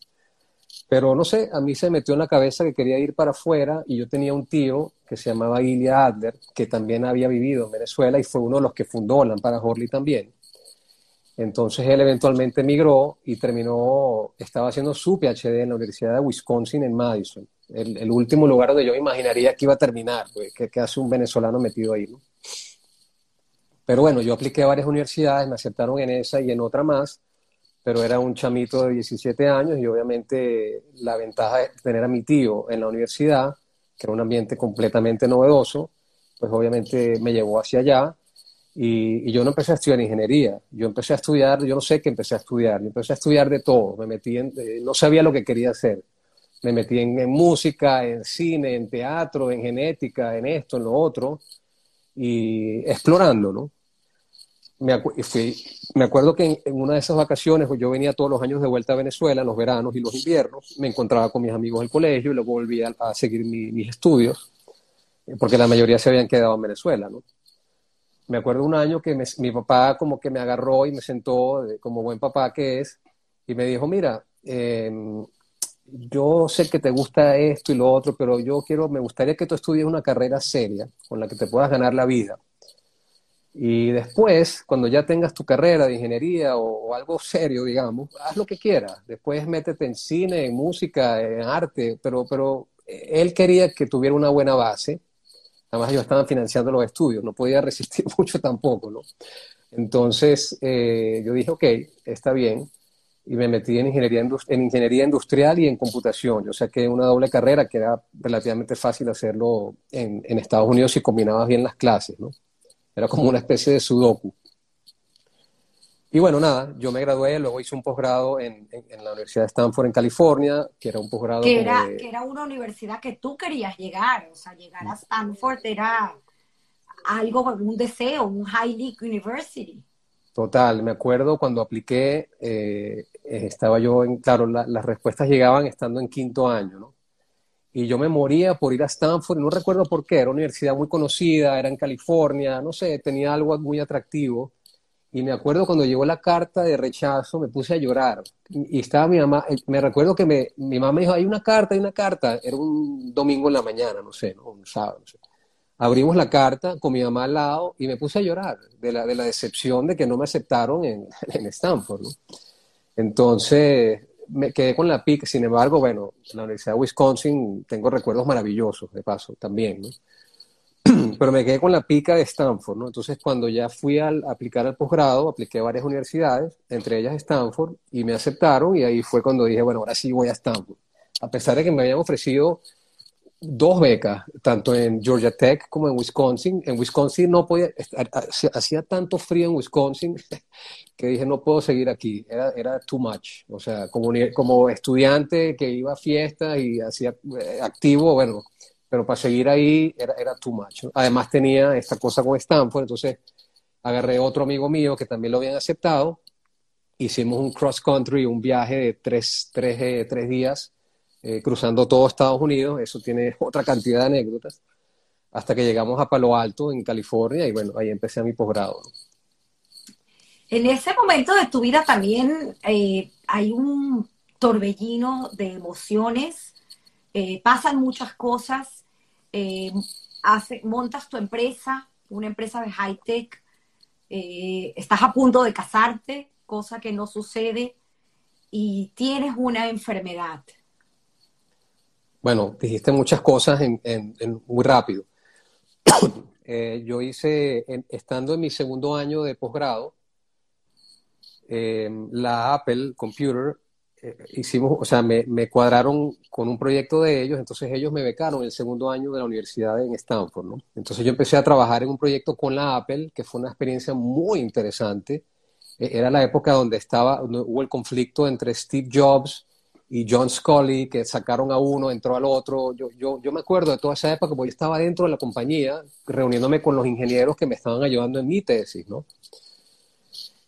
Pero no sé, a mí se metió en la cabeza que quería ir para afuera y yo tenía un tío que se llamaba Ilya Adler, que también había vivido en Venezuela y fue uno de los que fundó Lampara Horley también. Entonces él eventualmente emigró y terminó, estaba haciendo su PhD en la Universidad de Wisconsin en Madison, el, último lugar donde yo imaginaría que iba a terminar, pues, que, hace un venezolano metido ahí. Pero bueno, yo apliqué a varias universidades, me aceptaron en esa y en otra más, pero era un chamito de 17 años y obviamente la ventaja de tener a mi tío en la universidad, que era un ambiente completamente novedoso, pues obviamente me llevó hacia allá y, yo no empecé a estudiar ingeniería, yo empecé a estudiar, yo no sé qué empecé a estudiar, yo empecé a estudiar de todo, me metí en, eh, no sabía lo que quería hacer, me metí en, música, en cine, en teatro, en genética, en esto, en lo otro, y explorando, ¿no? Me, fui, me acuerdo que en, una de esas vacaciones, pues yo venía todos los años de vuelta a Venezuela, en los veranos y los inviernos, me encontraba con mis amigos del colegio y luego volvía a, seguir mis estudios, porque la mayoría se habían quedado en Venezuela, ¿no? me acuerdo un año que mi papá como que me agarró y me sentó, como buen papá que es, y me dijo, mira, em, yo sé que te gusta esto y lo otro, pero yo quiero, me gustaría que tú estudies una carrera seria con la que te puedas ganar la vida. Y después, cuando ya tengas tu carrera de ingeniería o, algo serio, digamos, haz lo que quieras. Después métete en cine, en música, en arte, pero, pero él quería que tuviera una buena base Además, ellos estaban financiando los estudios, no podía resistir mucho tampoco, ¿no? Entonces, eh, yo dije, ok, está bien, y me metí en ingeniería, en ingeniería industrial y en computación. Yo saqué una doble carrera que era relativamente fácil hacerlo en, en Estados Unidos si combinabas bien las clases, ¿no? Era como una especie de sudoku. Y bueno, nada, yo me gradué, luego hice un posgrado en, la Universidad de Stanford en California, que era un posgrado... Que era, que era una universidad que tú querías llegar, o sea, llegar a Stanford era algo, un deseo, un High League University. Total, me acuerdo cuando apliqué, eh, estaba yo en, claro, las respuestas llegaban estando en quinto año, ¿no? Y yo me moría por ir a Stanford, no recuerdo por qué, era una universidad muy conocida, era en California, no sé, tenía algo muy atractivo y me acuerdo cuando llegó la carta de rechazo, me puse a llorar. Y estaba mi mamá, eh, me recuerdo que me, mi mamá me dijo, hay una carta, hay una carta. Era un domingo en la mañana, no sé, ¿no? un sábado, no sé. Abrimos la carta con mi mamá al lado y me puse a llorar de la, de la decepción de que no me aceptaron en, en Stanford. ¿no? Entonces me quedé con la pica. Sin embargo, bueno, en la Universidad de Wisconsin tengo recuerdos maravillosos, de paso, también. ¿no? pero me quedé con la pica de Stanford, ¿no? Entonces, cuando ya fui a aplicar al posgrado, apliqué a varias universidades, entre ellas Stanford, y me aceptaron, y ahí fue cuando dije, bueno, ahora sí voy a Stanford. A pesar de que me habían ofrecido dos becas, tanto en Georgia Tech como en Wisconsin. En Wisconsin no podía, hacía tanto frío en Wisconsin que dije, no puedo seguir aquí, era, era too much. O sea, como, como estudiante que iba a fiestas y hacía eh, activo, bueno, pero para seguir ahí era, era too much. Además tenía esta cosa con Stanford, entonces agarré otro amigo mío que también lo habían aceptado, hicimos un cross country, un viaje de tres, tres, eh, tres días eh, cruzando todo Estados Unidos, eso tiene otra cantidad de anécdotas, hasta que llegamos a Palo Alto, en California, y bueno, ahí empecé mi posgrado. En ese momento de tu vida también eh, hay un torbellino de emociones eh, pasan muchas cosas, eh, montas tu empresa, una empresa de high tech, eh, estás a punto de casarte, cosa que no sucede, y tienes una enfermedad. Bueno, dijiste muchas cosas en, muy rápido. yo hice, estando en mi segundo año de posgrado, la Apple Computer eh, hicimos, o sea, me, me, cuadraron con un proyecto de ellos, entonces ellos me becaron el segundo año de la universidad en Stanford, ¿no? Entonces yo empecé a trabajar en un proyecto con la Apple, que fue una experiencia muy interesante. E, era la época donde estaba, hubo el conflicto entre Steve Jobs y John Scully, que sacaron a uno, entró al otro. Yo, yo, yo me acuerdo de toda esa época porque yo estaba dentro de la compañía reuniéndome con los ingenieros que me estaban ayudando en mi tesis, ¿no?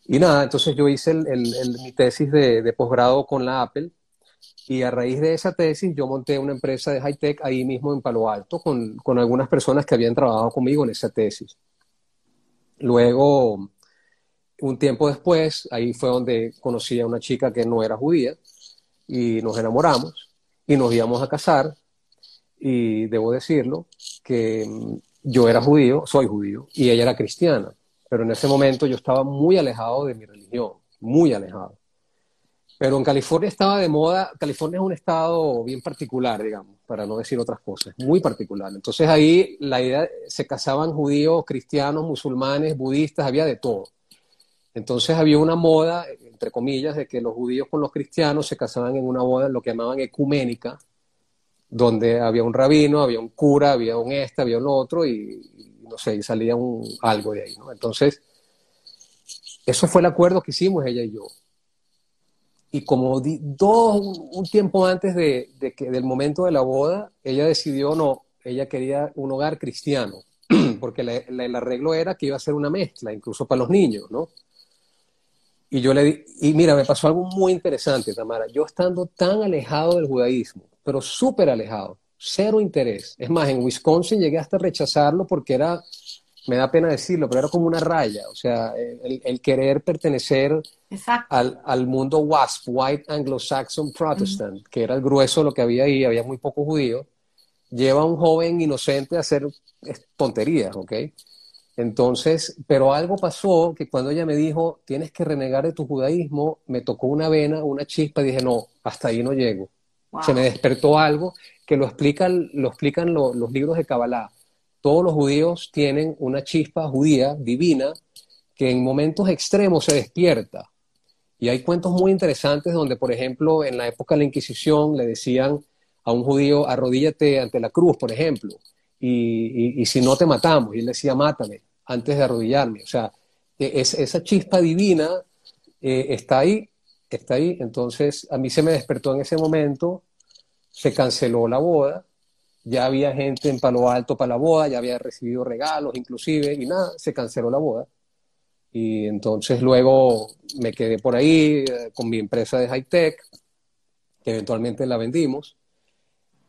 Y nada, entonces yo hice el, el, mi tesis de, de posgrado con la Apple y a raíz de esa tesis yo monté una empresa de high-tech ahí mismo en Palo Alto con, con algunas personas que habían trabajado conmigo en esa tesis. Luego, un tiempo después, ahí fue donde conocí a una chica que no era judía y nos enamoramos y nos íbamos a casar y debo decirlo que mm, yo era judío, soy judío y ella era cristiana, pero en ese momento yo estaba muy alejado de mi religión, muy alejado. Pero en California estaba de moda, California es un estado bien particular, digamos, para no decir otras cosas, muy particular. Entonces ahí la idea, se casaban judíos, cristianos, musulmanes, budistas, había de todo. Entonces había una moda, entre comillas, de que los judíos con los cristianos se casaban en una boda, lo que llamaban ecuménica, donde había un rabino, había un cura, había un este, había un otro, y, no sé, y salía un, algo de ahí, ¿no? Entonces, eso fue el acuerdo que hicimos ella y yo. Y como dos, un tiempo antes de, que, del momento de la boda, ella decidió no, ella quería un hogar cristiano, porque el arreglo era que iba a ser una mezcla, incluso para los niños, ¿no? Y yo le di, y mira, me pasó algo muy interesante, Tamara. Yo estando tan alejado del judaísmo, pero súper alejado, cero interés. Es más, en Wisconsin llegué hasta rechazarlo porque era, me da pena decirlo, pero era como una raya. O sea, el, querer pertenecer al, al, mundo WASP, White Anglo-Saxon Protestant, que era el grueso de lo que había ahí, había muy pocos judíos, lleva a un joven inocente a hacer tonterías, ¿ok? Entonces, pero algo pasó que cuando ella me dijo, tienes que renegar de tu judaísmo, me tocó una vena, una chispa, y dije, no, hasta ahí no llego. Se me despertó algo que lo explican, lo explican los libros de Kabbalah. Todos los judíos tienen una chispa judía divina que en momentos extremos se despierta. Y hay cuentos muy interesantes donde, por ejemplo, en la época de la Inquisición le decían a un judío, arrodíllate ante la cruz, por ejemplo, y, y si no te matamos. Y él decía, mátame antes de arrodillarme. O sea, e, es, esa chispa divina eh, está ahí, está ahí. Entonces, a mí se me despertó en ese momento, se canceló la boda, ya había gente en Palo Alto para la boda, ya había recibido regalos inclusive, y nada, se canceló la boda. Y entonces luego me quedé por ahí eh, con mi empresa de high tech, que eventualmente la vendimos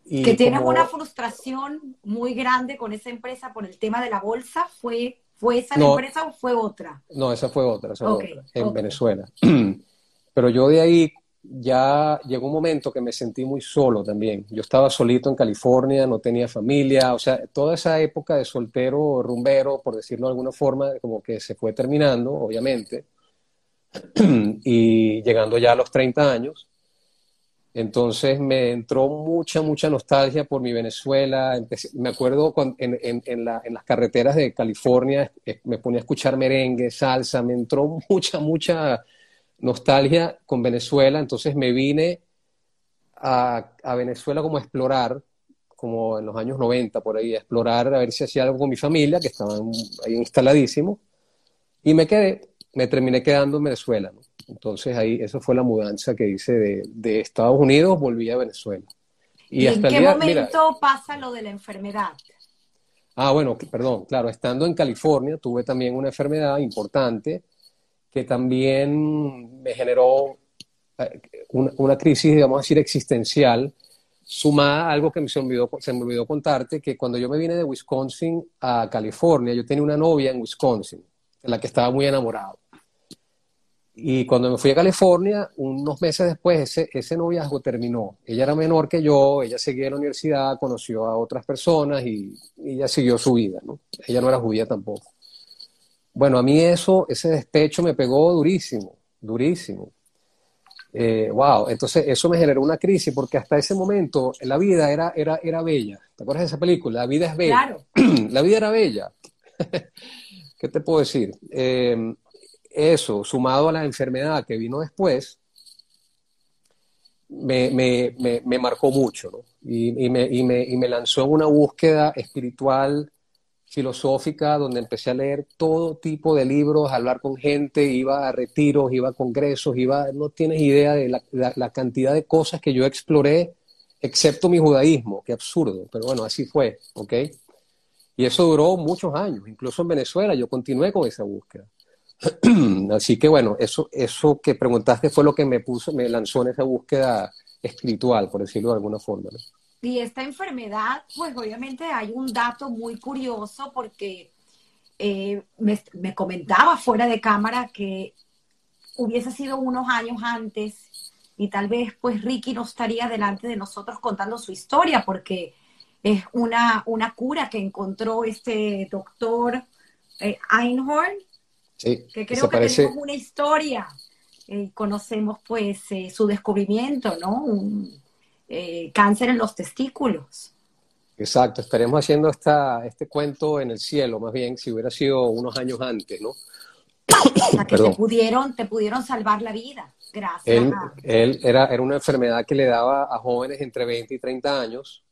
que tienes una frustración muy grande con esa empresa por el tema de la bolsa, ¿fue, fue esa la empresa o fue otra? No, esa fue otra, esa otra, en Venezuela. Pero yo de ahí ya llegó un momento que me sentí muy solo también. Yo estaba solito en California, no tenía familia, o sea, toda esa época de soltero, rumbero, por decirlo de alguna forma, como que se fue terminando, obviamente. y llegando ya a los 30 años, entonces me entró mucha, mucha nostalgia por mi Venezuela. me acuerdo en, las carreteras de California, me ponía a escuchar merengue, salsa, me entró mucha, mucha nostalgia con Venezuela. Entonces me vine a, Venezuela como a explorar, como en los años 90 por ahí, a explorar, a ver si hacía algo con mi familia, que estaban ahí instaladísimos. Y me quedé, me terminé quedando en Venezuela. Entonces ahí, eso fue la mudanza que hice de, Estados Unidos, volví a Venezuela. ¿Y, en qué momento pasa lo de la enfermedad? Ah, bueno, perdón, claro, estando en California tuve también una enfermedad importante que también me generó eh, una, crisis, digamos decir, existencial, sumada a algo que se me, olvidó, se me olvidó contarte, que cuando yo me vine de Wisconsin a California, yo tenía una novia en Wisconsin, en la que estaba muy enamorado. Y cuando me fui a California, unos meses después, ese, ese noviazgo terminó. Ella era menor que yo, ella seguía en la universidad, conoció a otras personas y, ella siguió su vida, ¿no? Ella no era judía tampoco. Bueno, a mí eso, ese despecho me pegó durísimo, durísimo. Eh, wow, entonces eso me generó una crisis porque hasta ese momento la vida era, era, era bella. ¿Te acuerdas de esa película? La vida es bella. Claro. la vida era bella. ¿Qué te puedo decir? Eh, eso, sumado a la enfermedad que vino después, me, marcó mucho, ¿no? Y, me, lanzó en una búsqueda espiritual filosófica donde empecé a leer todo tipo de libros, a hablar con gente, iba a retiros, iba a congresos, iba, no tienes idea de la, la, cantidad de cosas que yo exploré, excepto mi judaísmo, qué absurdo, pero bueno, así fue, ¿ok? Y eso duró muchos años, incluso en Venezuela yo continué con esa búsqueda. Así que bueno, eso, eso que preguntaste fue lo que me puso, me lanzó en esa búsqueda espiritual, por decirlo de alguna forma. Y esta enfermedad, pues obviamente hay un dato muy curioso porque eh, me, me, comentaba fuera de cámara que hubiese sido unos años antes y tal vez pues Ricky no estaría delante de nosotros contando su historia porque es una, una cura que encontró este doctor eh, Einhorn, que creo que tenemos una historia. Eh, conocemos pues eh, su descubrimiento, ¿no? Un cáncer en los testículos. Exacto, estaremos haciendo esta, este cuento en el cielo, más bien, si hubiera sido unos años antes, ¿no? O que te pudieron, te pudieron salvar la vida, gracias. Él, él era, era una enfermedad que le daba a jóvenes entre 20 y 30 años,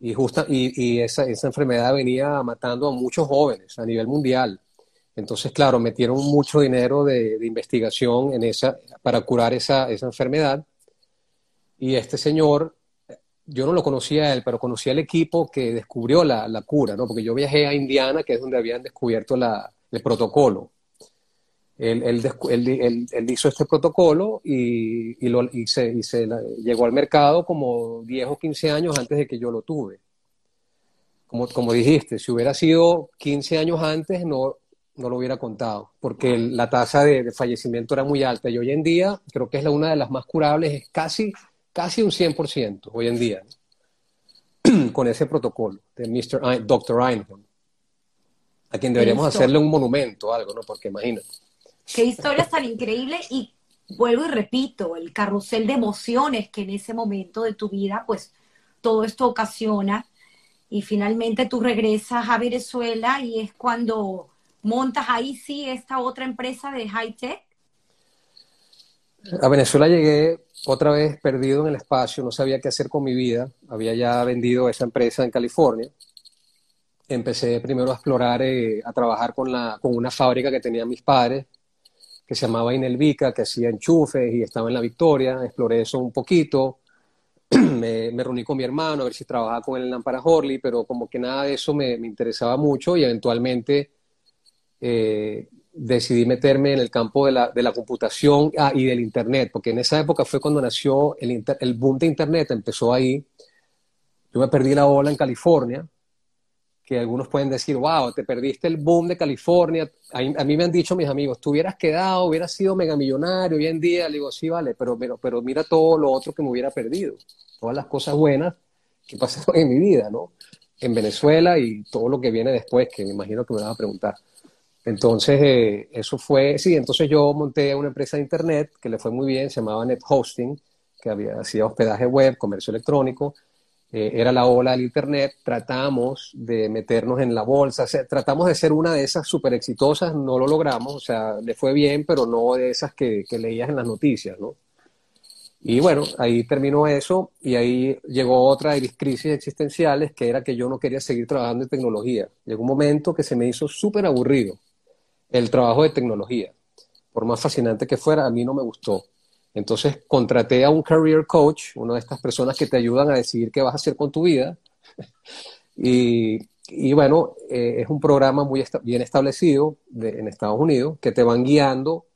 y, justa, y, esa, esa, enfermedad venía matando a muchos jóvenes a nivel mundial. Entonces, claro, metieron mucho dinero de, investigación en esa, para curar esa, esa, enfermedad. Y este señor, yo no lo conocía él, pero conocía al equipo que descubrió la, la, cura, ¿no? Porque yo viajé a Indiana, que es donde habían descubierto la, el protocolo. Él, él, él, hizo este protocolo y, y, lo, y se, y se llegó al mercado como 10 o 15 años antes de que yo lo tuve. Como, como dijiste, si hubiera sido 15 años antes, no, no lo hubiera contado, porque la tasa de, fallecimiento era muy alta. Y hoy en día, creo que es la, una de las más curables, es casi, casi un 100% hoy en día, con ese protocolo de Mr. Dr. Einhorn, a quien deberíamos hacerle un monumento o algo, ¿no? Porque imagínate. Qué historia tan increíble y vuelvo y repito, el carrusel de emociones que en ese momento de tu vida, pues todo esto ocasiona y finalmente tú regresas a Venezuela y es cuando montas ahí sí esta otra empresa de high tech. A Venezuela llegué otra vez perdido en el espacio, no sabía qué hacer con mi vida, había ya vendido esa empresa en California. Empecé primero a explorar, eh, a trabajar con, la, con una fábrica que tenían mis padres, que se llamaba Inelvica, que hacía enchufes y estaba en La Victoria. Exploré eso un poquito. me, reuní con mi hermano a ver si trabajaba con él en Lampara Horley, pero como que nada de eso me, interesaba mucho y eventualmente eh, decidí meterme en el campo de la, de la computación ah, y del Internet, porque en esa época fue cuando nació el, el boom de Internet, empezó ahí. Yo me perdí la ola en California, que algunos pueden decir, wow, te perdiste el boom de California. A, mí me han dicho mis amigos, tú hubieras quedado, hubieras sido mega millonario hoy en día. Le digo, sí, vale, pero, pero, pero mira todo lo otro que me hubiera perdido. Todas las cosas buenas que pasaron en mi vida, ¿no? En Venezuela y todo lo que viene después, que me imagino que me vas a preguntar. Entonces, eh, eso fue, sí, entonces yo monté una empresa de internet que le fue muy bien, se llamaba Net Hosting, que había, hacía hospedaje web, comercio electrónico, eh, era la ola del Internet, tratamos de meternos en la bolsa, tratamos de ser una de esas súper exitosas, no lo logramos, o sea, le fue bien, pero no de esas que, que leías en las noticias, ¿no? Y bueno, ahí terminó eso y ahí llegó otra de mis crisis existenciales, que era que yo no quería seguir trabajando en tecnología. Llegó un momento que se me hizo súper aburrido el trabajo de tecnología. Por más fascinante que fuera, a mí no me gustó. Entonces contraté a un career coach, una de estas personas que te ayudan a decidir qué vas a hacer con tu vida. y, y, bueno, eh, es un programa muy bien establecido en Estados Unidos que te van guiando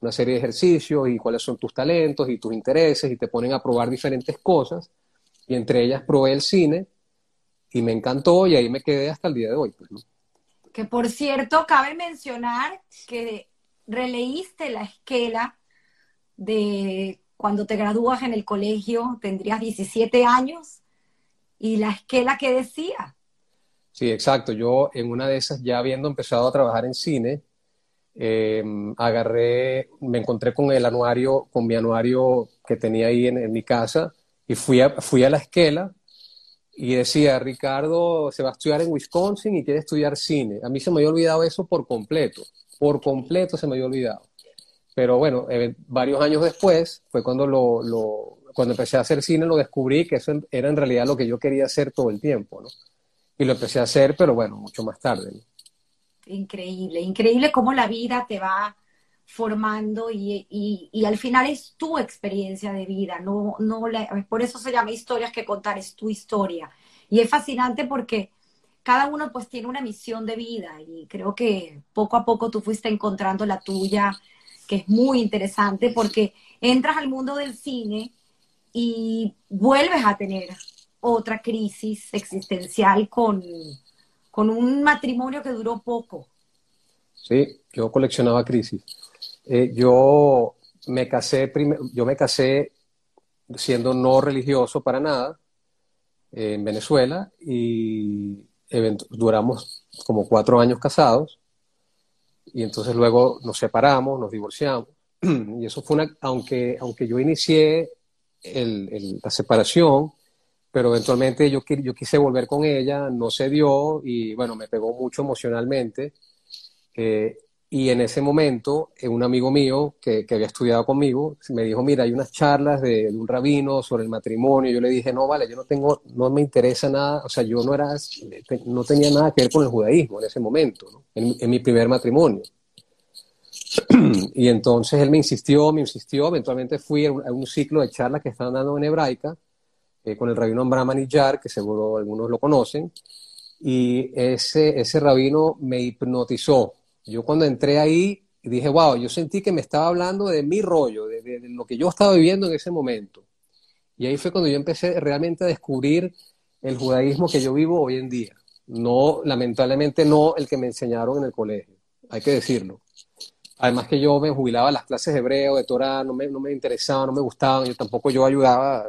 una serie de ejercicios y cuáles son tus talentos y tus intereses y te ponen a probar diferentes cosas. Y entre ellas probé el cine y me encantó y ahí me quedé hasta el día de hoy. Pues, que por cierto, cabe mencionar que releíste la esquela de cuando te gradúas en el colegio, tendrías 17 años, y la esquela que decía. Sí, exacto. Yo en una de esas, ya habiendo empezado a trabajar en cine, em, agarré, me encontré con el anuario, con mi anuario que tenía ahí en, mi casa, y fui fui a la esquela y decía, Ricardo se va a estudiar en Wisconsin y quiere estudiar cine. A mí se me había olvidado eso por completo, por completo se me había olvidado. Pero bueno, eh, varios años después fue cuando, lo, cuando empecé a hacer cine, lo descubrí que eso era en realidad lo que yo quería hacer todo el tiempo, ¿no? y lo empecé a hacer, pero bueno, mucho más tarde. Increíble, increíble cómo la vida te va formando y, y, al final es tu experiencia de vida, no, no por eso se llama historias que contar, es tu historia. Y es fascinante porque cada uno pues tiene una misión de vida y creo que poco a poco tú fuiste encontrando la tuya, que es muy interesante porque entras al mundo del cine y vuelves a tener otra crisis existencial con, con un matrimonio que duró poco. Sí, yo coleccionaba crisis. Eh, yo me casé yo me casé siendo no religioso para nada eh, en Venezuela y duramos como cuatro años casados y entonces luego nos separamos, nos divorciamos y eso fue una, aunque, aunque yo inicié la separación, pero eventualmente yo, yo quise volver con ella, no se dio y bueno, me pegó mucho emocionalmente. Eh, y en ese momento, eh, un amigo mío que, que, había estudiado conmigo me dijo, mira, hay unas charlas de, un rabino sobre el matrimonio. Yo le dije, no, vale, yo no tengo, no me interesa nada, o sea, yo no era, no tenía nada que ver con el judaísmo en ese momento, ¿no? en, mi primer matrimonio. y entonces él me insistió, me insistió, eventualmente fui a un, ciclo de charlas que estaban dando en hebraica eh, con el rabino Brahmaniyar, que seguro algunos lo conocen, y ese, ese rabino me hipnotizó yo cuando entré ahí dije, wow, yo sentí que me estaba hablando de mi rollo, de, lo que yo estaba viviendo en ese momento. Y ahí fue cuando yo empecé realmente a descubrir el judaísmo que yo vivo hoy en día. No, lamentablemente no el que me enseñaron en el colegio, hay que decirlo. Además que yo me jubilaba las clases de hebreo, de Torah, no me, no me interesaban, no me gustaban, yo tampoco yo ayudaba,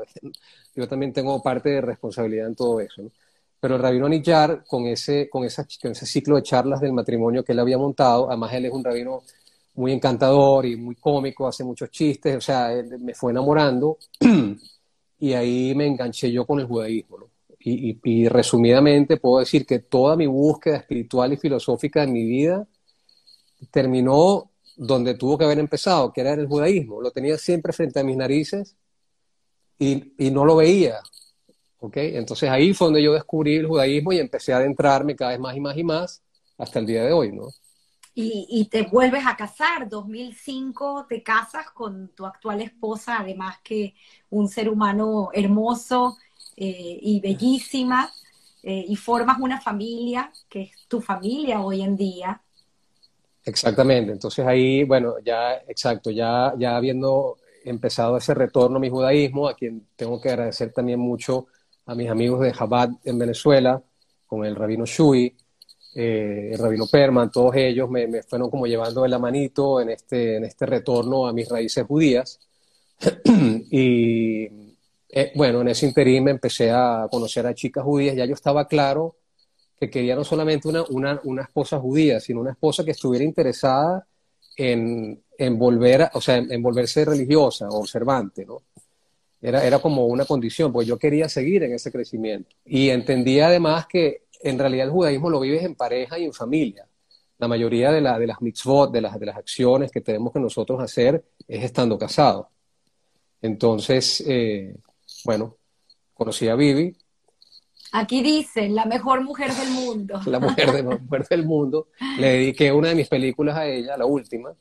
yo también tengo parte de responsabilidad en todo eso. Pero el rabino Anillar, con ese, con, esa, con ese ciclo de charlas del matrimonio que él había montado, además él es un rabino muy encantador y muy cómico, hace muchos chistes, o sea, él me fue enamorando y ahí me enganché yo con el judaísmo. Y, y, resumidamente puedo decir que toda mi búsqueda espiritual y filosófica en mi vida terminó donde tuvo que haber empezado, que era en el judaísmo. Lo tenía siempre frente a mis narices y, y no lo veía. Entonces ahí fue donde yo descubrí el judaísmo y empecé a adentrarme cada vez más y más y más hasta el día de hoy, ¿no? Y, te vuelves a casar, 2005 te casas con tu actual esposa, además que un ser humano hermoso eh, y bellísima, eh, y formas una familia que es tu familia hoy en día. Exactamente, entonces ahí, bueno, ya, exacto, ya, ya habiendo empezado ese retorno a mi judaísmo, a quien tengo que agradecer también mucho a mis amigos de Chabad en Venezuela, con el rabino Shui, eh, el rabino Perman, todos ellos me, fueron como llevando de la manito en este, en este retorno a mis raíces judías. y eh, bueno, en ese interín me empecé a conocer a chicas judías, ya yo estaba claro que quería no solamente una, una, una esposa judía, sino una esposa que estuviera interesada en, en volver, o sea, en volverse religiosa, observante, ¿no? Era, era como una condición, pues yo quería seguir en ese crecimiento. Y entendía además que en realidad el judaísmo lo vives en pareja y en familia. La mayoría de, la, de las mitzvot, de las, de las acciones que tenemos que nosotros hacer es estando casados. Entonces, eh, bueno, conocí a Vivi. Aquí dice, la mejor mujer del mundo. la mujer, de, mujer del mundo. Le dediqué una de mis películas a ella, la última.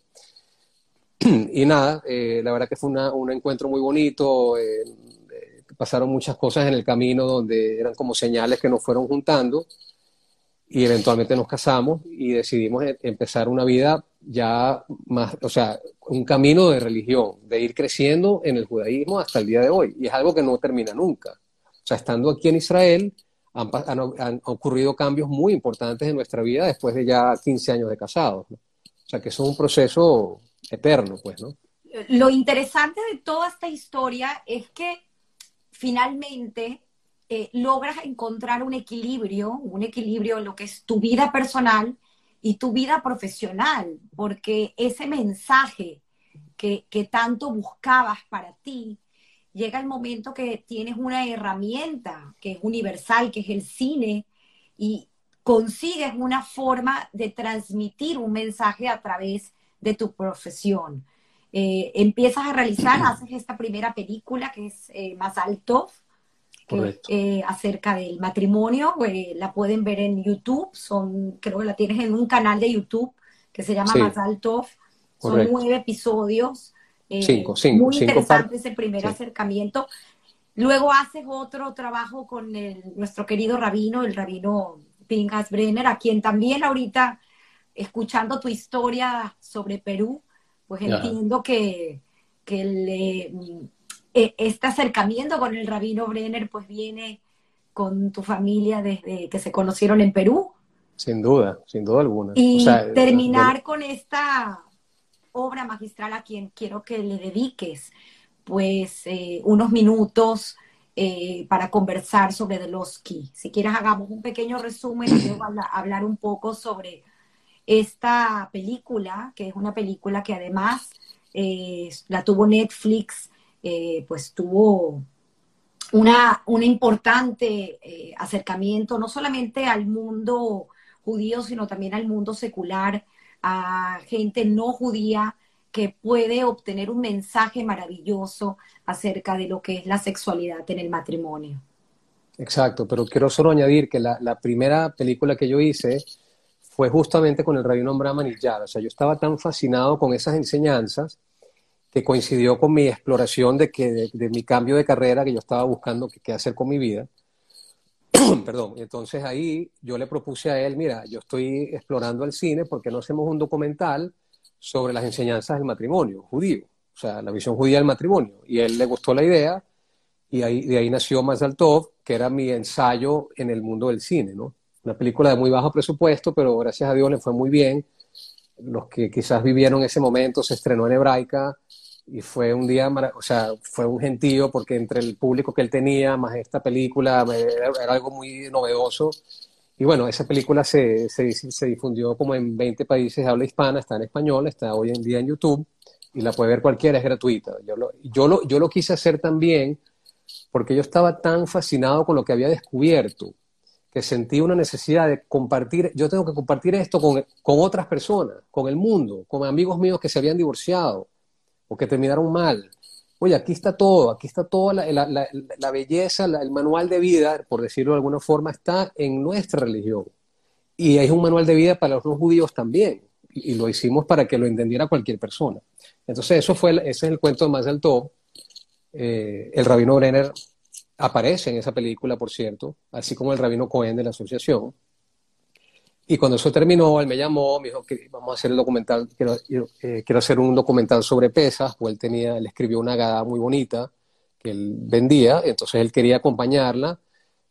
y nada, eh, la verdad que fue un encuentro muy bonito. Eh, pasaron muchas cosas en el camino donde eran como señales que nos fueron juntando y eventualmente nos casamos y decidimos e, empezar una vida ya más, o sea, un camino de religión, de ir creciendo en el judaísmo hasta el día de hoy. Y es algo que no termina nunca. O sea, estando aquí en Israel, han, han, ocurrido cambios muy importantes en nuestra vida después de ya 15 años de casados. O sea, que eso es un proceso eterno, pues, ¿no? Lo interesante de toda esta historia es que finalmente eh, logras encontrar un equilibrio, un equilibrio en lo que es tu vida personal y tu vida profesional, porque ese mensaje que, que tanto buscabas para ti, llega el momento que tienes una herramienta que es universal, que es el cine, y consigues una forma de transmitir un mensaje a través de tu profesión. Eh, empiezas a realizar, haces esta primera película que es eh, Más Alto. eh, acerca del matrimonio. Eh, la pueden ver en YouTube, son, creo que la tienes en un canal de YouTube que se llama Mazal Tov. Son nueve episodios. Eh, cinco, cinco, muy interesante ese primer acercamiento. Luego haces otro trabajo con nuestro querido rabino, el rabino Pingas Brenner, a quien también ahorita, escuchando tu historia sobre Perú, pues entiendo que, que le, e, este acercamiento con el rabino Brenner pues viene con tu familia desde que se conocieron en Perú. Sin duda, sin duda alguna. Y terminar con esta obra magistral a quien quiero que le dediques pues eh, unos minutos eh, para conversar sobre Deloski. Si quieres hagamos un pequeño resumen y luego hablar un poco sobre esta película, que es una película que además eh, la tuvo Netflix, pues tuvo una, un importante acercamiento no solamente al mundo judío, sino también al mundo secular, a gente no judía que puede obtener un mensaje maravilloso acerca de lo que es la sexualidad en el matrimonio. Exacto, pero quiero solo añadir que la, primera película que yo hice fue justamente con el rabino Brahman O sea, yo estaba tan fascinado con esas enseñanzas que coincidió con mi exploración de, que, de, mi cambio de carrera que yo estaba buscando qué hacer con mi vida. Perdón, entonces ahí yo le propuse a él, mira, yo estoy explorando el cine, porque no hacemos un documental sobre las enseñanzas del matrimonio judío? O sea, la visión judía del matrimonio. Y él le gustó la idea y ahí, de ahí nació Mazal Tov, que era mi ensayo en el mundo del cine, ¿no? Una película de muy bajo presupuesto, pero gracias a Dios le fue muy bien. Los que quizás vivieron ese momento se estrenó en hebraica, y fue un día, o sea, fue un gentío porque entre el público que él tenía, más esta película, era, algo muy novedoso. Y bueno, esa película se, se, difundió como en 20 países habla hispana, está en español, está hoy en día en YouTube y la puede ver cualquiera, es gratuita. Yo lo, yo lo, yo lo quise hacer también porque yo estaba tan fascinado con lo que había descubierto que sentí una necesidad de compartir, yo tengo que compartir esto con, con otras personas, con el mundo, con amigos míos que se habían divorciado, o que terminaron mal. Oye, aquí está todo, aquí está toda la, belleza, el manual de vida, por decirlo de alguna forma, está en nuestra religión. Y es un manual de vida para los judíos también. Y, lo hicimos para que lo entendiera cualquier persona. Entonces, eso fue, ese es el cuento de Más del Top. Eh, el rabino Brenner aparece en esa película, por cierto, así como el rabino Cohen de la asociación. Y cuando eso terminó, él me llamó, me dijo que vamos a hacer el documental, quiero, eh, quiero hacer un documental sobre pesas, pues él tenía, él escribió una gada muy bonita que él vendía, entonces él quería acompañarla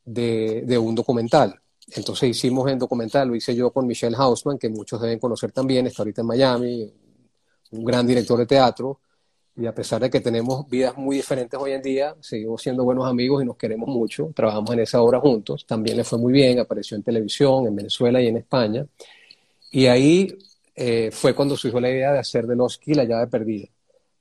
de, de un documental. Entonces hicimos el documental, lo hice yo con Michelle Hausman, que muchos deben conocer también, está ahorita en Miami, un gran director de teatro, y a pesar de que tenemos vidas muy diferentes hoy en día, seguimos siendo buenos amigos y nos queremos mucho. Trabajamos en esa obra juntos. También le fue muy bien, apareció en televisión, en Venezuela y en España. Y ahí eh, fue cuando surgió la idea de hacer de Loski la llave perdida.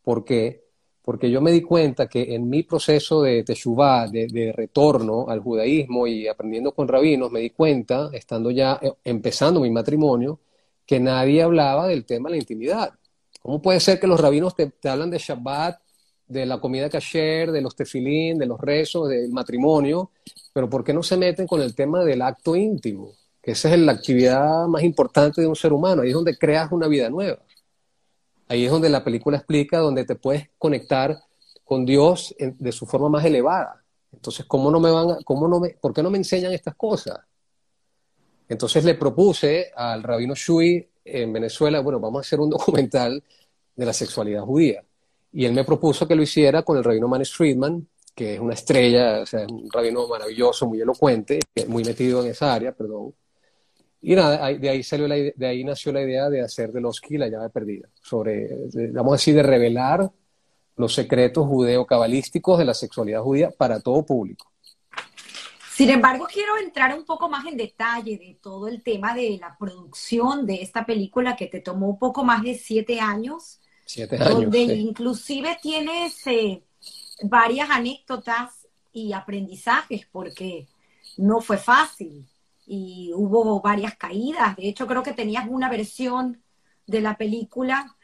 ¿Por qué? Porque yo me di cuenta que en mi proceso de teshuvah, de, de retorno al judaísmo y aprendiendo con rabinos, me di cuenta, estando ya eh, empezando mi matrimonio, que nadie hablaba del tema de la intimidad ¿Cómo puede ser que los rabinos te, hablan de Shabbat, de la comida kasher, de los tefilín, de los rezos, del matrimonio, pero ¿por qué no se meten con el tema del acto íntimo? Que esa es la actividad más importante de un ser humano, ahí es donde creas una vida nueva. Ahí es donde la película explica, donde te puedes conectar con Dios de su forma más elevada. Entonces, ¿cómo no me van cómo no me, ¿por qué no me enseñan estas cosas? Entonces le propuse al rabino Shui en Venezuela, bueno, vamos a hacer un documental de la sexualidad judía. Y él me propuso que lo hiciera con el rabino Manis Friedman, que es una estrella, o sea, es un rabino maravilloso, muy elocuente, muy metido en esa área, perdón. Y nada, de ahí, salió la, de ahí nació la idea de hacer de los la llave perdida, sobre, vamos a decir, de revelar los secretos judeo-cabalísticos de la sexualidad judía para todo público. Sin embargo, quiero entrar un poco más en detalle de todo el tema de la producción de esta película que te tomó un poco más de siete años. Siete años. Donde inclusive tienes eh, varias anécdotas y aprendizajes porque no fue fácil y hubo varias caídas. De hecho, creo que tenías una versión de la película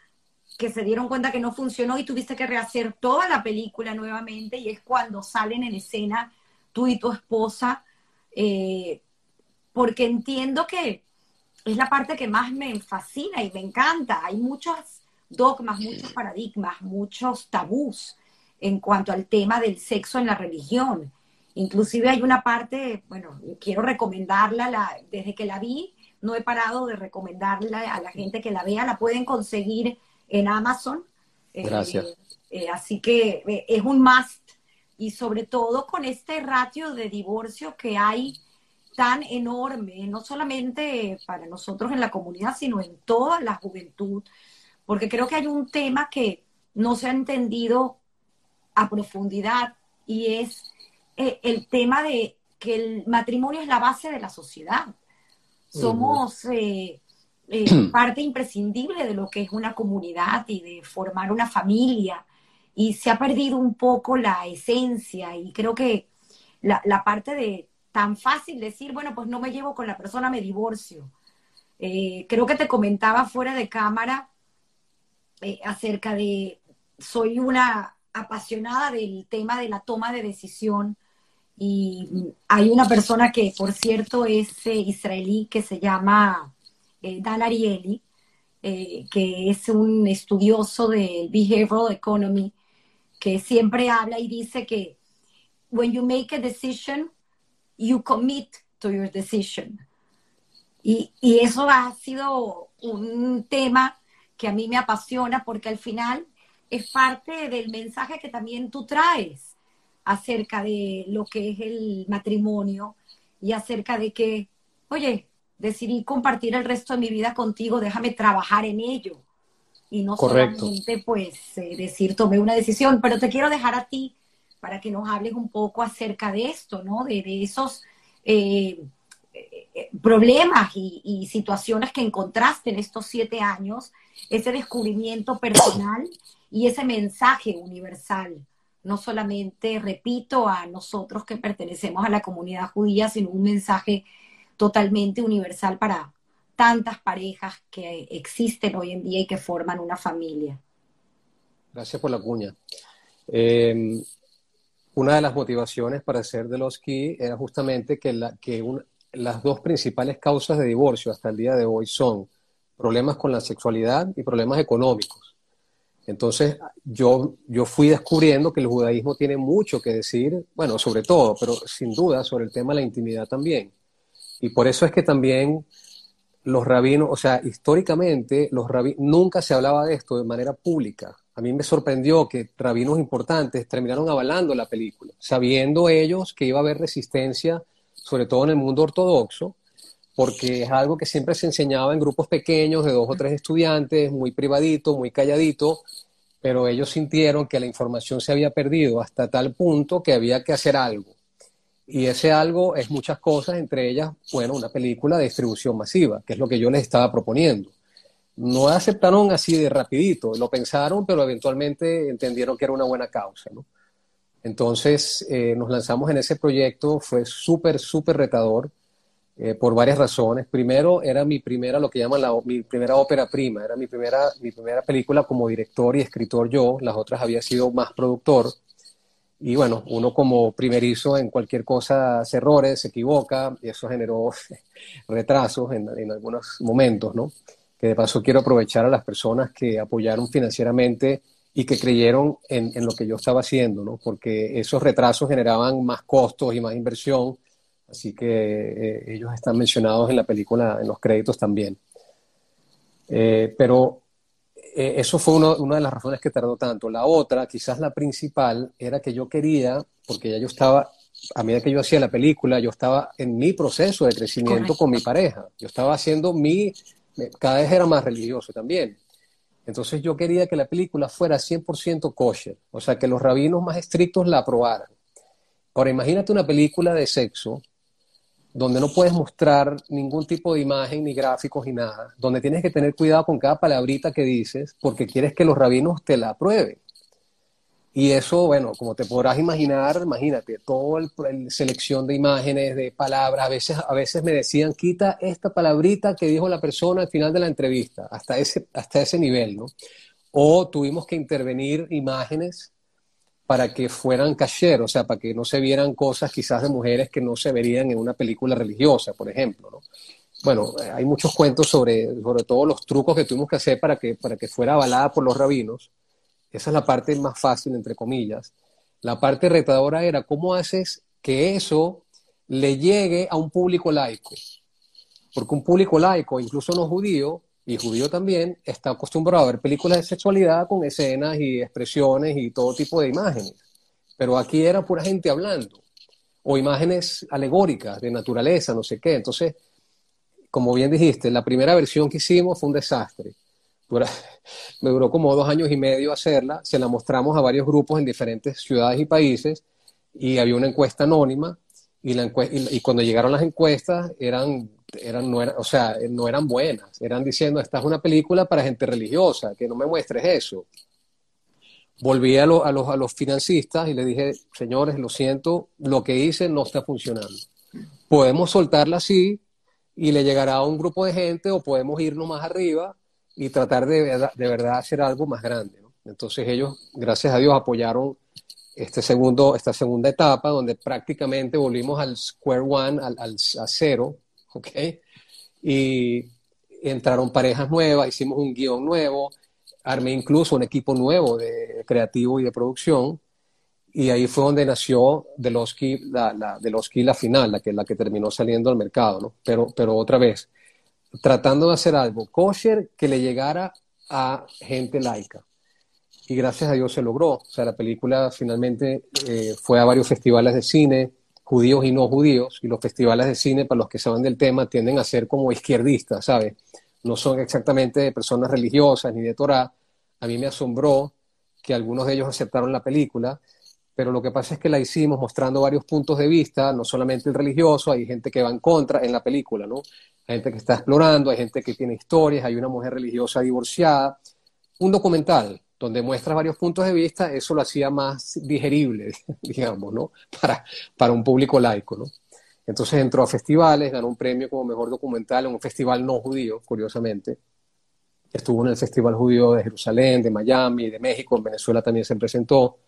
que se dieron cuenta que no funcionó y tuviste que rehacer toda la película nuevamente y es cuando salen en escena tú y tu esposa, eh, porque entiendo que es la parte que más me fascina y me encanta. Hay muchos dogmas, muchos paradigmas, muchos tabús en cuanto al tema del sexo en la religión. Inclusive hay una parte, bueno, quiero recomendarla, desde que la vi, no he parado de recomendarla a la gente que la vea, la pueden conseguir en Amazon. Eh, Gracias. Eh, así que es un must y sobre todo con este ratio de divorcio que hay tan enorme, no solamente para nosotros en la comunidad, sino en toda la juventud, porque creo que hay un tema que no se ha entendido a profundidad y es el tema de que el matrimonio es la base de la sociedad. Somos eh, eh, parte imprescindible de lo que es una comunidad y de formar una familia. Y se ha perdido un poco la esencia y creo que la, parte de tan fácil decir, bueno, pues no me llevo con la persona, me divorcio. Eh, creo que te comentaba fuera de cámara acerca de, soy una apasionada del tema de la toma de decisión y hay una persona que, por cierto, es eh, israelí que se llama eh, Dan Ariely, eh, que es un estudioso del behavioral economy, que siempre habla y dice que when you make a decision, you commit to your decision. Y, y eso ha sido un tema que a mí me apasiona porque al final es parte del mensaje que también tú traes acerca de lo que es el matrimonio y acerca de que, oye, decidí compartir el resto de mi vida contigo, déjame trabajar en ello. Y no solamente pues eh, decir tomé una decisión, pero te quiero dejar a ti para que nos hables un poco acerca de esto, ¿no? De, esos eh, eh, problemas y, y, situaciones que encontraste en estos siete años, ese descubrimiento personal y ese mensaje universal no solamente, repito, a nosotros que pertenecemos a la comunidad judía, sino un mensaje totalmente universal para tantas parejas que existen hoy en día y que forman una familia. Gracias por la cuña. Em, una de las motivaciones para hacer de los Key era justamente que, la, que las dos principales causas de divorcio hasta el día de hoy son problemas con la sexualidad y problemas económicos. Entonces, yo, yo fui descubriendo que el judaísmo tiene mucho que decir, bueno, sobre todo, pero sin duda sobre el tema de la intimidad también. Y por eso es que también los rabinos, o sea, históricamente los rabinos, nunca se hablaba de esto de manera pública. A mí me sorprendió que rabinos importantes terminaron avalando la película, sabiendo ellos que iba a haber resistencia, sobre todo en el mundo ortodoxo, porque es algo que siempre se enseñaba en grupos pequeños de dos o tres estudiantes, muy privadito, muy calladito, pero ellos sintieron que la información se había perdido hasta tal punto que había que hacer algo. Y ese algo es muchas cosas, entre ellas, bueno, una película de distribución masiva, que es lo que yo les estaba proponiendo. No aceptaron así de rapidito, lo pensaron, pero eventualmente entendieron que era una buena causa. Entonces eh, nos lanzamos en ese proyecto, fue súper, súper retador eh, por varias razones. Primero, era mi primera, lo que llaman la, mi primera ópera prima, era mi primera, mi primera película como director y escritor yo, las otras había sido más productor. Y bueno, uno como primerizo en cualquier cosa hace errores, se equivoca, y eso generó retrasos en, en algunos momentos, ¿no? Que de paso quiero aprovechar a las personas que apoyaron financieramente y que creyeron en, en, lo que yo estaba haciendo, ¿no? Porque esos retrasos generaban más costos y más inversión Así que eh, ellos están mencionados en la película, en los créditos también. Eh, pero eh, eso fue una de las razones que tardó tanto. La otra, quizás la principal, era que yo quería, porque ya yo estaba, a medida que yo hacía la película, yo estaba en mi proceso de crecimiento con mi pareja. Yo estaba haciendo mi, cada vez era más religioso también. Entonces yo quería que la película fuera 100% kosher, o sea, que los rabinos más estrictos la aprobaran. Ahora imagínate una película de sexo donde no puedes mostrar ningún tipo de imagen, ni gráficos, ni nada, donde tienes que tener cuidado con cada palabrita que dices, porque quieres que los rabinos te la aprueben. Y eso, bueno, como te podrás imaginar, imagínate, toda la selección de imágenes, de palabras, a veces, a veces me decían, quita esta palabrita que dijo la persona al final de la entrevista, hasta ese, hasta ese nivel, ¿no? O tuvimos que intervenir imágenes para que fueran cacher, o sea, para que no se vieran cosas quizás de mujeres que no se verían en una película religiosa, por ejemplo, ¿no? Bueno, hay muchos cuentos sobre, sobre todos los trucos que tuvimos que hacer para que, para que fuera avalada por los rabinos. Esa es la parte más fácil, entre comillas. La parte retadora era cómo haces que eso le llegue a un público laico. Porque un público laico, incluso no judío, y judío también, está acostumbrado a ver películas de sexualidad con escenas y expresiones y todo tipo de imágenes. Pero aquí era pura gente hablando, o imágenes alegóricas de naturaleza, no sé qué. Entonces, como bien dijiste, la primera versión que hicimos fue un desastre. me duró como dos años y medio hacerla, se la mostramos a varios grupos en diferentes ciudades y países y había una encuesta anónima y, la y, cuando llegaron las encuestas eran, eran, no o sea, no eran buenas, eran diciendo, esta es una película para gente religiosa, que no me muestres eso. Volví a, a, los, a los financistas y le dije, señores, lo siento, lo que hice no está funcionando. Podemos soltarla así y le llegará a un grupo de gente o podemos irnos más arriba y tratar de, de verdad hacer algo más grande. Entonces ellos, gracias a Dios, apoyaron este segundo, esta segunda etapa donde prácticamente volvimos al square one, al, al a cero, ¿ok? Y entraron parejas nuevas, hicimos un guion nuevo, armé incluso un equipo nuevo de creativo y de producción, y ahí fue donde nació Deloski, la, la, la final, la que, la que terminó saliendo al mercado, ¿no? Pero, pero otra vez, tratando de hacer algo kosher que le llegara a gente laica y gracias a Dios se logró. O sea, la película finalmente eh, fue a varios festivales de cine, judíos y no judíos, y los festivales de cine, para los que saben del tema, tienden a ser como izquierdistas, ¿sabes? No son exactamente personas religiosas ni de Torah. A mí me asombró que algunos de ellos aceptaron la película, pero lo que pasa es que la hicimos mostrando varios puntos de vista, no solamente el religioso, hay gente que va en contra en la película, ¿no? Hay gente que está explorando, hay gente que tiene historias, hay una mujer religiosa divorciada. Un documental, donde muestra varios puntos de vista, eso lo hacía más digerible, digamos, ¿no? Para, para un público laico, ¿no? Entonces entró a festivales, ganó un premio como mejor documental en un festival no judío, curiosamente. Estuvo en el Festival Judío de Jerusalén, de Miami, de México, en Venezuela también se presentó.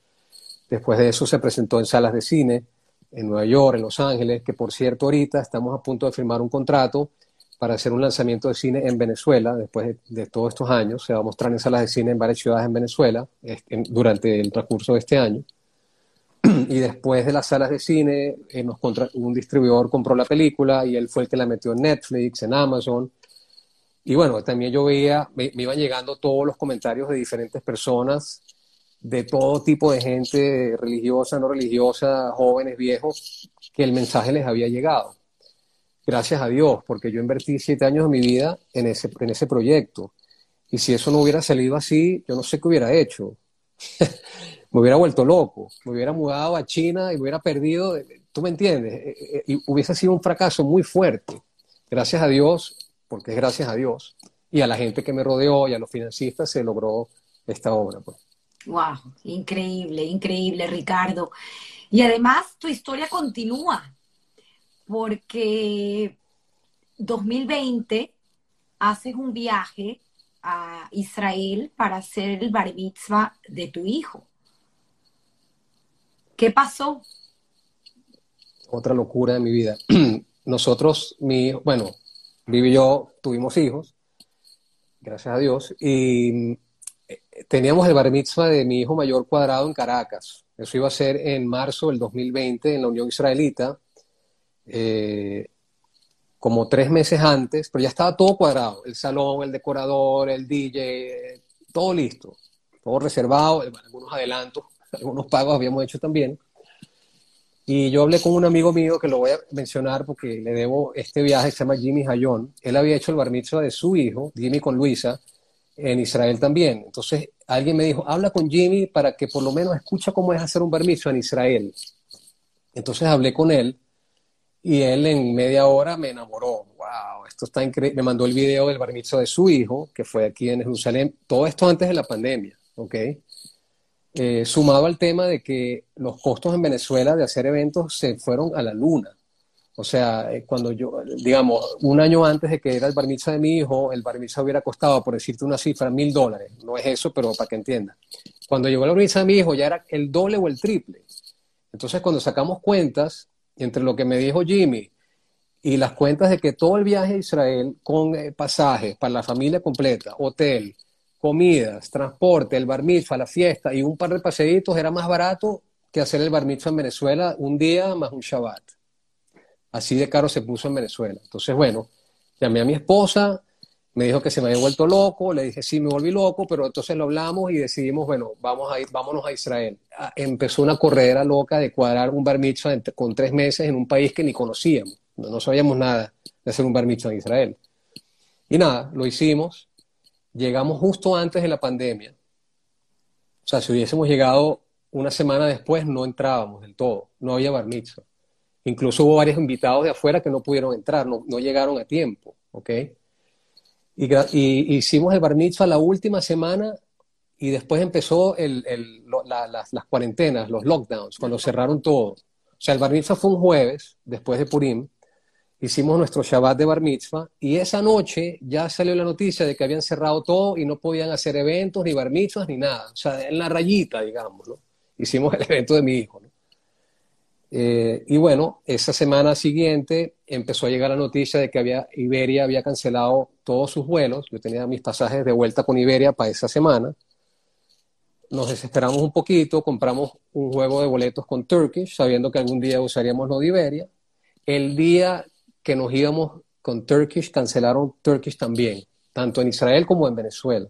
Después de eso se presentó en salas de cine en Nueva York, en Los Ángeles, que por cierto ahorita estamos a punto de firmar un contrato para hacer un lanzamiento de cine en Venezuela, después de, todos estos años. Se va a mostrar en salas de cine en varias ciudades en Venezuela durante el transcurso de este año. Y después de las salas de cine, eh, nos un distribuidor compró la película y él fue el que la metió en Netflix, en Amazon. Y bueno, también yo veía, me, me iban llegando todos los comentarios de diferentes personas, de todo tipo de gente, religiosa, no religiosa, jóvenes, viejos, que el mensaje les había llegado gracias a Dios, porque yo invertí siete años de mi vida en ese, en ese proyecto. Y si eso no hubiera salido así, yo no sé qué hubiera hecho. me hubiera vuelto loco, me hubiera mudado a China y me hubiera perdido, tú me entiendes, eh, eh, y hubiese sido un fracaso muy fuerte. Gracias a Dios, porque es gracias a Dios, y a la gente que me rodeó y a los financistas se logró esta obra. Pues. Wow, increíble, increíble, Ricardo. Y además tu historia continúa porque 2020 haces un viaje a Israel para hacer el bar mitzvah de tu hijo. ¿Qué pasó? Otra locura de mi vida. Nosotros, mi, bueno, Vivi y yo tuvimos hijos, gracias a Dios, y eh, teníamos el bar mitzvah de mi hijo mayor cuadrado en Caracas. Eso iba a ser en marzo del 2020 en la Unión Israelita eh, como tres meses antes, pero ya estaba todo cuadrado, el salón, el decorador, el DJ, todo listo, todo reservado, algunos adelantos, algunos pagos habíamos hecho también. Y yo hablé con un amigo mío que lo voy a mencionar porque le debo este viaje, se llama Jimmy Hayón. Él había hecho el bar mitzvah de su hijo, Jimmy con Luisa, en Israel también. Entonces alguien me dijo, habla con Jimmy para que por lo menos escucha cómo es hacer un bar mitzvah en Israel. Entonces hablé con él y él en media hora me enamoró. ¡Wow! Esto está increíble. Me mandó el video del bar de su hijo, que fue aquí en Jerusalén. Todo esto antes de la pandemia, ¿ok? Eh, sumado al tema de que los costos en Venezuela de hacer eventos se fueron a la luna. O sea, eh, cuando yo, digamos, un año antes de que era el bar de mi hijo, el bar hubiera costado, por decirte una cifra, mil dólares. No es eso, pero para que entienda. Cuando llegó la bar mitzvah de mi hijo ya era el doble o el triple. Entonces, cuando sacamos cuentas entre lo que me dijo Jimmy y las cuentas de que todo el viaje a Israel con eh, pasajes para la familia completa, hotel, comidas, transporte, el bar mitzvah, la fiesta y un par de paseitos era más barato que hacer el bar mitzvah en Venezuela un día más un Shabbat. Así de caro se puso en Venezuela. Entonces, bueno, llamé a mi esposa, me dijo que se me había vuelto loco, le dije, sí, me volví loco, pero entonces lo hablamos y decidimos, bueno, vamos a ir, vámonos a Israel. Ah, empezó una corredera loca de cuadrar un bar mitzvah con tres meses en un país que ni conocíamos, no, sabíamos nada de hacer un bar mitzvah en Israel. Y nada, lo hicimos, llegamos justo antes de la pandemia. O sea, si hubiésemos llegado una semana después, no entrábamos del todo, no había bar mitzvah. Incluso hubo varios invitados de afuera que no pudieron entrar, no, no llegaron a tiempo, ¿ok? Y, hicimos el bar mitzvah la última semana y después empezó el, las, cuarentenas, los lockdowns, cuando cerraron todo. O sea, el bar mitzvah fue un jueves, después de Purim, hicimos nuestro Shabbat de Bar Mitzvah y esa noche ya salió la noticia de que habían cerrado todo y no podían hacer eventos, ni Bar Mitzvahs, ni nada. O sea, en la rayita, digamos, ¿no? Hicimos el evento de mi hijo. Eh, y bueno, esa semana siguiente empezó a llegar la noticia de que había, Iberia había cancelado todos sus vuelos. Yo tenía mis pasajes de vuelta con Iberia para esa semana. Nos desesperamos un poquito, compramos un juego de boletos con Turkish, sabiendo que algún día usaríamos lo de Iberia. El día que nos íbamos con Turkish, cancelaron Turkish también, tanto en Israel como en Venezuela.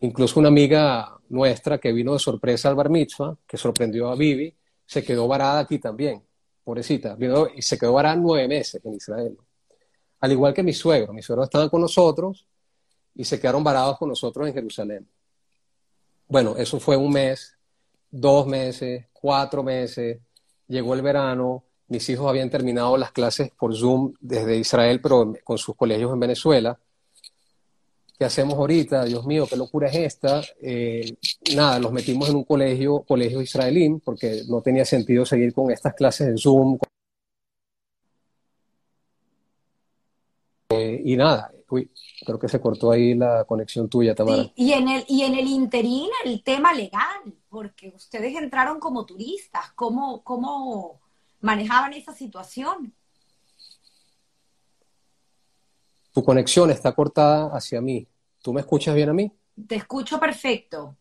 Incluso una amiga nuestra que vino de sorpresa al bar mitzvah, que sorprendió a Vivi, se quedó varada aquí también, pobrecita, y se quedó varada nueve meses en Israel. Al igual que mi suegro, mi suegro estaba con nosotros y se quedaron varados con nosotros en Jerusalén. Bueno, eso fue un mes, dos meses, cuatro meses, llegó el verano, mis hijos habían terminado las clases por Zoom desde Israel, pero con sus colegios en Venezuela. ¿Qué hacemos ahorita? Dios mío, qué locura es esta. Eh, nada, los metimos en un colegio, colegio israelí, porque no tenía sentido seguir con estas clases en Zoom. Eh, y nada, uy, creo que se cortó ahí la conexión tuya, Tamara. y, en el, y en el interín, el tema legal, porque ustedes entraron como turistas, ¿cómo, cómo, manejaban esa situación. Tu conexión está cortada hacia mí. ¿Tú me escuchas bien a mí? Te escucho perfecto.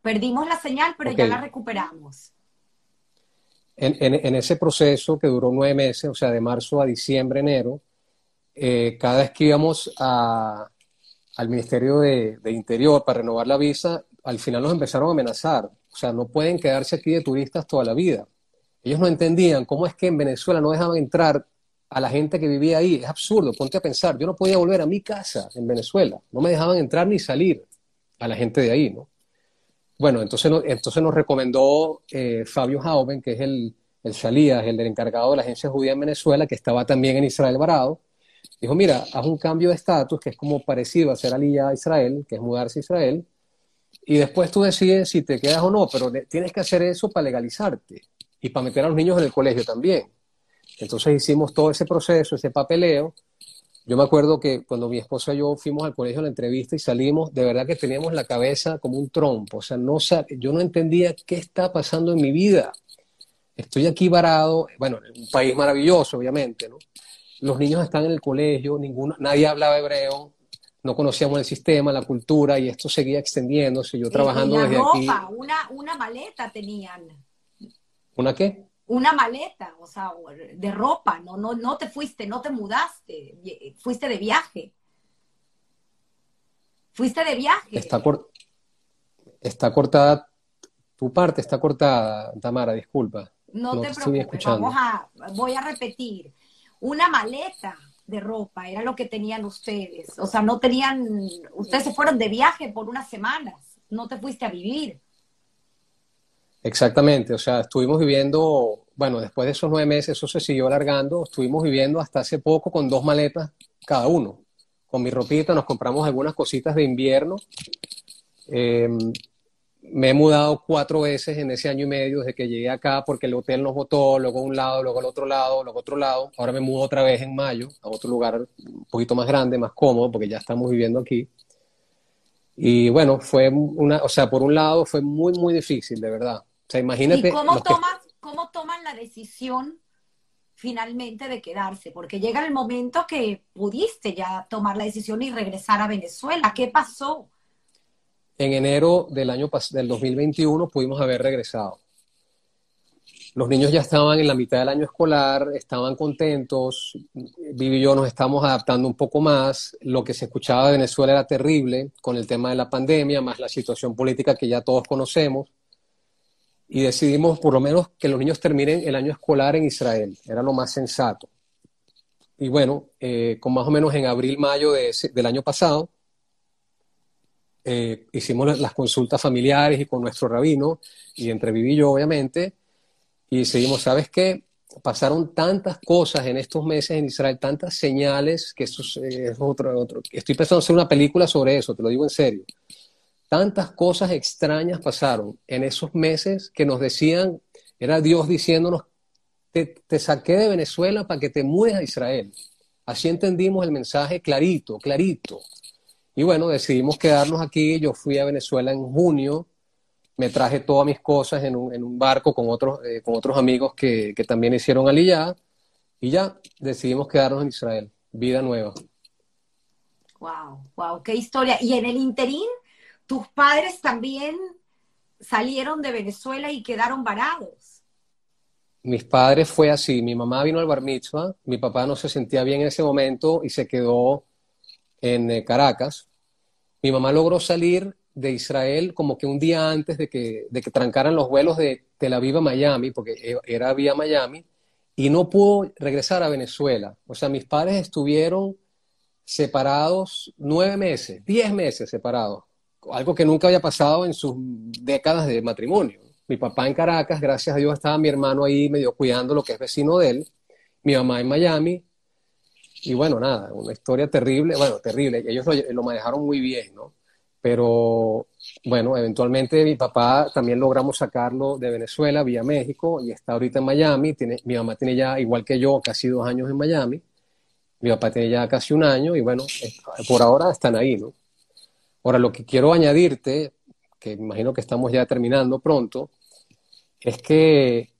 Perdimos la señal, pero ya la recuperamos. En, ese proceso que duró nueve meses, o sea, de marzo a diciembre, enero, eh, cada vez que íbamos al Ministerio de, de, Interior para renovar la visa, al final nos empezaron a amenazar. O sea, no pueden quedarse aquí de turistas toda la vida. Ellos no entendían cómo es que en Venezuela no dejaban entrar a la gente que vivía ahí. Es absurdo, ponte a pensar. Yo no podía volver a mi casa en Venezuela. No me dejaban entrar ni salir a la gente de ahí, ¿no? Bueno, entonces, entonces nos recomendó eh, Fabio Hauben, que es el, el Shalías, el del encargado de la agencia judía en Venezuela, que estaba también en Israel varado. Dijo, mira, haz un cambio de estatus que es como parecido a hacer aliyah a Israel, que es mudarse a Israel, y después tú decides si te quedas o no, pero tienes que hacer eso para legalizarte y para meter a los niños en el colegio también. Entonces hicimos todo ese proceso, ese papeleo. Yo me acuerdo que cuando mi esposa y yo fuimos al colegio a la entrevista y salimos, de verdad que teníamos la cabeza como un trompo. O sea, no, yo no entendía qué está pasando en mi vida. Estoy aquí varado, bueno, en un país maravilloso, obviamente, ¿no? Los niños están en el colegio, ninguno, nadie hablaba hebreo, no conocíamos el sistema, la cultura, y esto seguía extendiéndose. Yo trabajando desde aquí. Una, una maleta tenían. ¿Una qué? Una maleta, o sea, de ropa, no, no, no te fuiste, no te mudaste, fuiste de viaje. Fuiste de viaje. Está, está cortada, tu parte está cortada, Tamara, disculpa. No, te, preocupes, vamos a, voy a repetir. Una maleta de ropa era lo que tenían ustedes. O sea, no tenían, ustedes se fueron de viaje por unas semanas, no te fuiste a vivir. Exactamente, o sea, estuvimos viviendo, bueno, después de esos nueve meses, eso se siguió alargando, estuvimos viviendo hasta hace poco con dos maletas cada uno. Con mi ropita nos compramos algunas cositas de invierno. Em, me he mudado cuatro veces en ese año y medio desde que llegué acá porque el hotel nos botó, luego un lado, luego al otro lado, luego otro lado. Ahora me mudo otra vez en mayo a otro lugar un poquito más grande, más cómodo, porque ya estamos viviendo aquí. Y bueno, fue una, o sea, por un lado fue muy, muy difícil, de verdad. O sea, imagínate. ¿Y cómo, tomas, cómo toman la decisión finalmente de quedarse? Porque llega el momento que pudiste ya tomar la decisión y regresar a Venezuela. ¿Qué pasó? En enero del año del 2021 pudimos haber regresado. Los niños ya estaban en la mitad del año escolar, estaban contentos, Vivi y yo nos estamos adaptando un poco más. Lo que se escuchaba de Venezuela era terrible con el tema de la pandemia, más la situación política que ya todos conocemos. Y decidimos por lo menos que los niños terminen el año escolar en Israel, era lo más sensato. Y bueno, eh, con más o menos en abril, mayo del año pasado, eh, hicimos las consultas familiares y con nuestro rabino, y entre Vivi y yo, obviamente, y seguimos, ¿sabes qué? Pasaron tantas cosas en estos meses en Israel, tantas señales, que eso es otro, otro. Estoy pensando hacer una película sobre eso, te lo digo en serio. Tantas cosas extrañas pasaron en esos meses que nos decían, era Dios diciéndonos, te, saqué de Venezuela para que te mudes a Israel. Así entendimos el mensaje clarito, clarito. Y bueno, decidimos quedarnos aquí. Yo fui a Venezuela en junio me traje todas mis cosas en un, en un barco con otros, eh, con otros amigos que, que también hicieron aliyah y ya decidimos quedarnos en Israel. Vida nueva. Wow, wow, qué historia. Y en el interín, tus padres también salieron de Venezuela y quedaron varados. Mis padres fue así. Mi mamá vino al bar mitzvah, mi papá no se sentía bien en ese momento y se quedó en eh, Caracas. Mi mamá logró salir de Israel como que un día antes de que, de que trancaran los vuelos de Tel Aviv a Miami, porque e, era vía Miami, y no pudo regresar a Venezuela. O sea, mis padres estuvieron separados nueve meses, diez meses separados, algo que nunca había pasado en sus décadas de matrimonio. Mi papá en Caracas, gracias a Dios estaba mi hermano ahí medio cuidando lo que es vecino de él, mi mamá en Miami, y bueno, nada, una historia terrible, bueno, terrible, ellos lo, lo manejaron muy bien, ¿no? pero bueno, eventualmente mi papá también logramos sacarlo de Venezuela vía México y está ahorita en Miami. Tiene, mi mamá tiene ya, igual que yo, casi dos años en Miami. Mi papá tiene ya casi un año y bueno, por ahora están ahí, ¿no? Ahora, lo que quiero añadirte, que imagino que estamos ya terminando pronto, es que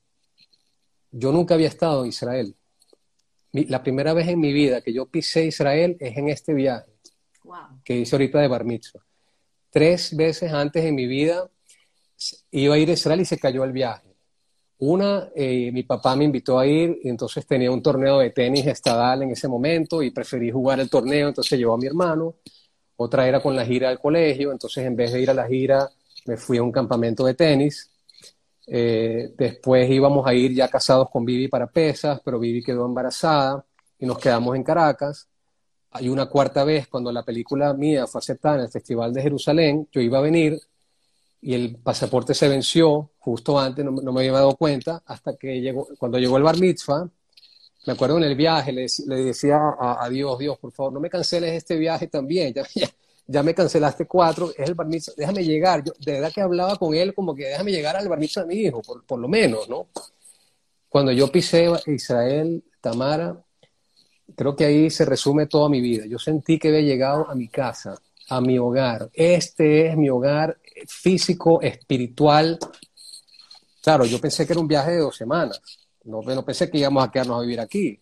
yo nunca había estado en Israel. la primera vez en mi vida que yo pisé Israel es en este viaje que hice ahorita de Bar Mitzvah tres veces antes en mi vida iba a ir a Israel y se cayó el viaje. Una, eh, mi papá me invitó a ir y entonces tenía un torneo de tenis estadal en ese momento y preferí jugar el torneo, entonces llevó a mi hermano. Otra era con la gira del colegio, entonces en vez de ir a la gira me fui a un campamento de tenis. Eh, después íbamos a ir ya casados con Vivi para pesas, pero Vivi quedó embarazada y nos quedamos en Caracas hay una cuarta vez cuando la película mía fue aceptada en el Festival de Jerusalén, yo iba a venir y el pasaporte se venció justo antes, no, me había dado cuenta, hasta que cuando llegó el bar mitzvah, me acuerdo en el viaje, le, decía a, Dios, Dios, por favor, no me canceles este viaje también, ya, me cancelaste cuatro, es el bar mitzvah, déjame llegar, de verdad que hablaba con él como que déjame llegar al bar mitzvah de mi hijo, por, por lo menos, ¿no? Cuando yo pisé Israel, Tamara, creo que ahí se resume toda mi vida. Yo sentí que había llegado a mi casa, a mi hogar. Este es mi hogar físico, espiritual. Claro, yo pensé que era un viaje de dos semanas. No, no pensé que íbamos a quedarnos a vivir aquí.